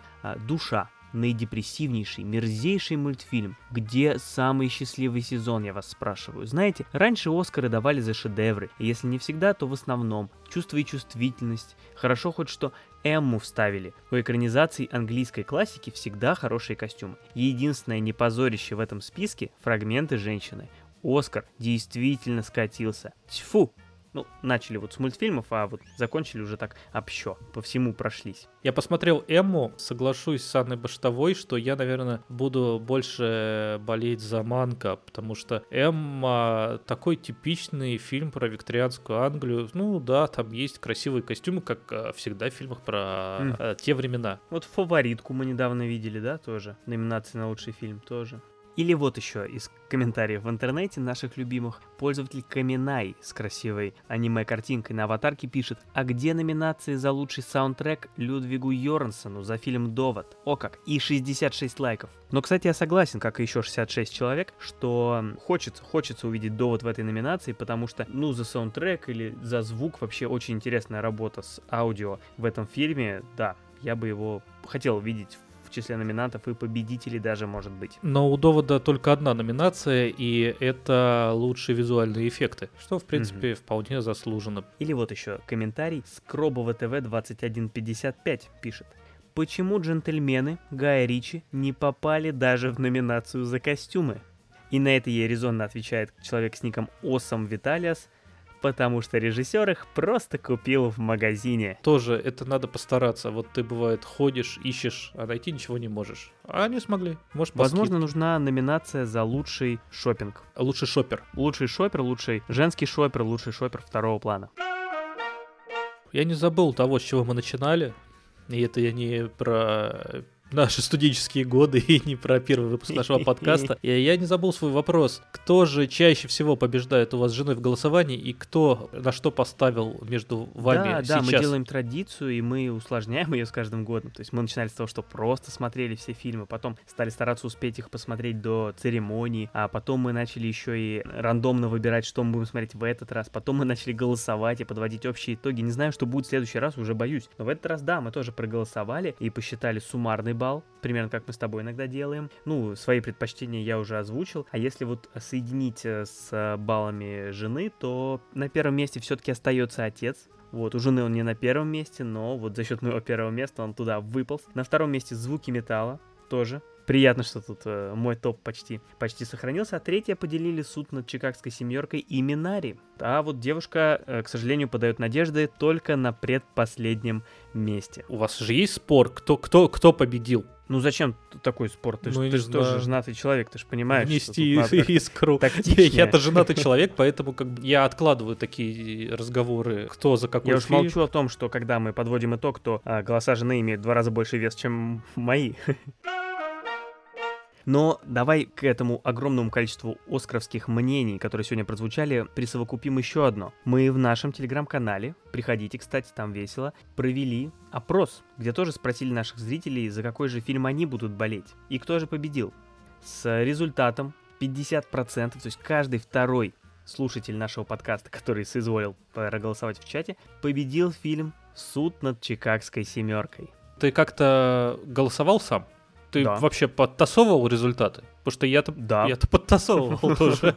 «Душа» наидепрессивнейший, мерзейший мультфильм. Где самый счастливый сезон, я вас спрашиваю? Знаете, раньше Оскары давали за шедевры, если не всегда, то в основном. Чувство и чувствительность. Хорошо хоть что Эмму вставили. У экранизаций английской классики всегда хорошие костюмы. Единственное непозорище в этом списке – фрагменты женщины. Оскар действительно скатился. Тьфу, ну, начали вот с мультфильмов, а вот закончили уже так общо, по всему прошлись. Я посмотрел Эмму, соглашусь с Анной Баштовой, что я, наверное, буду больше болеть за Манка, потому что Эмма такой типичный фильм про викторианскую Англию. Ну да, там есть красивые костюмы, как э, всегда в фильмах про mm. те времена. Вот фаворитку мы недавно видели, да, тоже? Номинация на лучший фильм тоже. Или вот еще из комментариев в интернете наших любимых. Пользователь Каминай с красивой аниме-картинкой на аватарке пишет, а где номинации за лучший саундтрек Людвигу Йорнсону за фильм «Довод»? О как! И 66 лайков. Но, кстати, я согласен, как и еще 66 человек, что хочется, хочется увидеть «Довод» в этой номинации, потому что, ну, за саундтрек или за звук вообще очень интересная работа с аудио в этом фильме, да, я бы его хотел видеть числе номинантов и победителей даже может быть. Но у довода только одна номинация, и это лучшие визуальные эффекты, что, в принципе, угу. вполне заслуженно. Или вот еще комментарий. Скробова ТВ 2155 пишет. Почему джентльмены Гая Ричи не попали даже в номинацию за костюмы? И на это ей резонно отвечает человек с ником Осом Виталиас – потому что режиссер их просто купил в магазине. Тоже это надо постараться. Вот ты, бывает, ходишь, ищешь, а найти ничего не можешь. А они смогли. Может, Возможно, нужна номинация за лучший шопинг. Лучший шопер. Лучший шопер, лучший женский шопер, лучший шопер второго плана. Я не забыл того, с чего мы начинали. И это я не про наши студенческие годы и не про первый выпуск нашего подкаста. [laughs] И я не забыл свой вопрос. Кто же чаще всего побеждает у вас с женой в голосовании и кто на что поставил между вами да, сейчас? Да, мы делаем традицию, и мы усложняем ее с каждым годом. То есть мы начинали с того, что просто смотрели все фильмы, потом стали стараться успеть их посмотреть до церемонии, а потом мы начали еще и рандомно выбирать, что мы будем смотреть в этот раз. Потом мы начали голосовать и подводить общие итоги. Не знаю, что будет в следующий раз, уже боюсь. Но в этот раз, да, мы тоже проголосовали и посчитали суммарный балл, примерно как мы с тобой иногда делаем. Ну, свои предпочтения я уже озвучил. А если вот соединить э, с баллами жены, то на первом месте все-таки остается отец. Вот, у жены он не на первом месте, но вот за счет моего первого места он туда выполз. На втором месте звуки металла тоже Приятно, что тут э, мой топ почти, почти сохранился. А третье поделили суд над Чикагской семеркой и Минари. А вот девушка, э, к сожалению, подает надежды только на предпоследнем месте. У вас же есть спор, кто, кто, кто победил? Ну зачем такой спорт? Ты, Ну, ж- ты же тоже женатый человек, ты же понимаешь. что как-то [laughs] искру. [laughs] Я-то женатый [laughs] человек, поэтому как бы я откладываю такие разговоры, кто за какой Я уж молчу о том, что когда мы подводим итог, то а, голоса жены имеют в два раза больше вес, чем мои. Но давай к этому огромному количеству оскаровских мнений, которые сегодня прозвучали, присовокупим еще одно. Мы в нашем телеграм-канале, приходите, кстати, там весело, провели опрос, где тоже спросили наших зрителей, за какой же фильм они будут болеть. И кто же победил. С результатом 50%, то есть каждый второй слушатель нашего подкаста, который соизволил проголосовать в чате, победил фильм «Суд над Чикагской семеркой». Ты как-то голосовал сам? Ты Да. вообще подтасовывал результаты? Потому что я-то Да. я-то подтасовывал [laughs] тоже.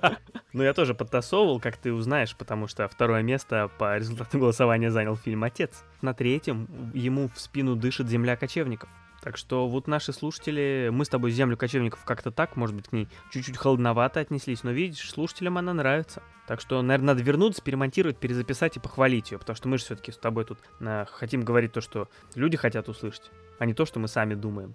Ну, я тоже подтасовывал, как ты узнаешь, потому что второе место по результату голосования занял фильм «Отец». На третьем ему в спину дышит земля кочевников. Так что вот наши слушатели, мы с тобой землю кочевников как-то так, может быть, к ней чуть-чуть холодновато отнеслись, но видишь, слушателям она нравится. Так что, наверное, надо вернуться, перемонтировать, перезаписать и похвалить ее, потому что мы же все-таки с тобой тут э, хотим говорить то, что люди хотят услышать, а не то, что мы сами думаем.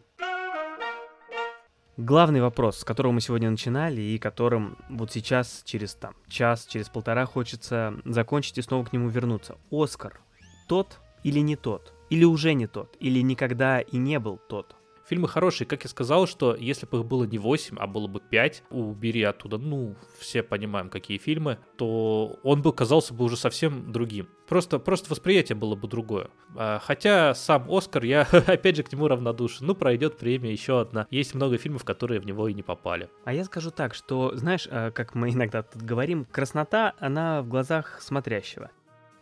Главный вопрос, с которого мы сегодня начинали, и которым вот сейчас, через там час, через полтора хочется закончить и снова к нему вернуться. Оскар. Тот или не тот? Или уже не тот? Или никогда и не был тот? Фильмы хорошие, как я сказал, что если бы их было не 8, а было бы 5, убери оттуда, ну, все понимаем, какие фильмы, то он бы казался бы уже совсем другим. Просто, просто восприятие было бы другое. А, Хотя сам Оскар, я [laughs] опять же к нему равнодушен. Ну, пройдет премия еще одна. Есть много фильмов, которые в него и не попали. А я скажу так, что, знаешь, э, как мы [laughs] иногда тут говорим, краснота, она в глазах смотрящего.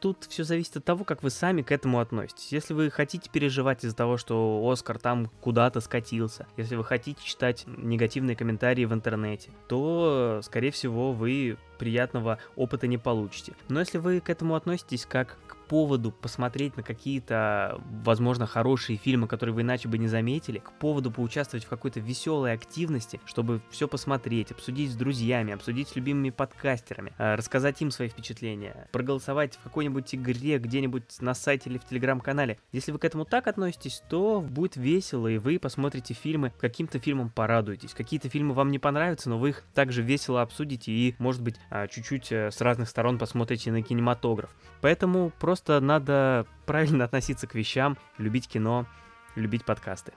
Тут все зависит от того, как вы сами к этому относитесь. Если вы хотите переживать из-за того, что Оскар там куда-то скатился, если вы хотите читать негативные комментарии в интернете, то, скорее всего, вы приятного опыта не получите. Но если вы к этому относитесь как поводу посмотреть на какие-то, возможно, хорошие фильмы, которые вы иначе бы не заметили, к поводу поучаствовать в какой-то веселой активности, чтобы все посмотреть, обсудить с друзьями, обсудить с любимыми подкастерами, э, рассказать им свои впечатления, проголосовать в какой-нибудь игре где-нибудь на сайте или в телеграм-канале. Если вы к этому так относитесь, то будет весело, и вы посмотрите фильмы, каким-то фильмам порадуетесь. Какие-то фильмы вам не понравятся, но вы их также весело обсудите и, может быть, а, чуть-чуть э, с разных сторон посмотрите на кинематограф. Поэтому просто надо правильно относиться к вещам, любить кино, любить подкасты.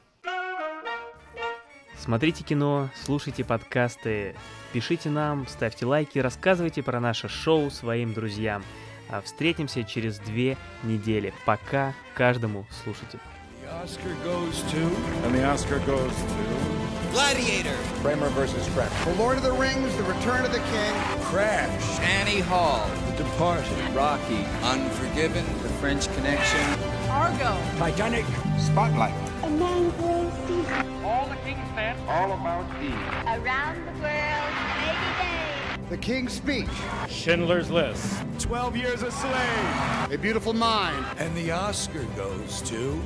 Смотрите кино, слушайте подкасты, пишите нам, ставьте лайки, рассказывайте про наше шоу своим друзьям. А встретимся через две недели. Пока каждому слушателю. The Oscar goes to. And the Oscar goes to. Gladiator. Kramer versus Kramer. For Lord of the Rings, The Return of the King. Crash. Annie Hall. The Departed. Rocky. Unforgiven. The French Connection. Argo. Titanic. Spotlight. A man grows deep. All the King's men. All about Eve. Around the world, maybe day. The King's Speech. Schindler's List. Twelve Years a Slave. A Beautiful Mind. And the Oscar goes to.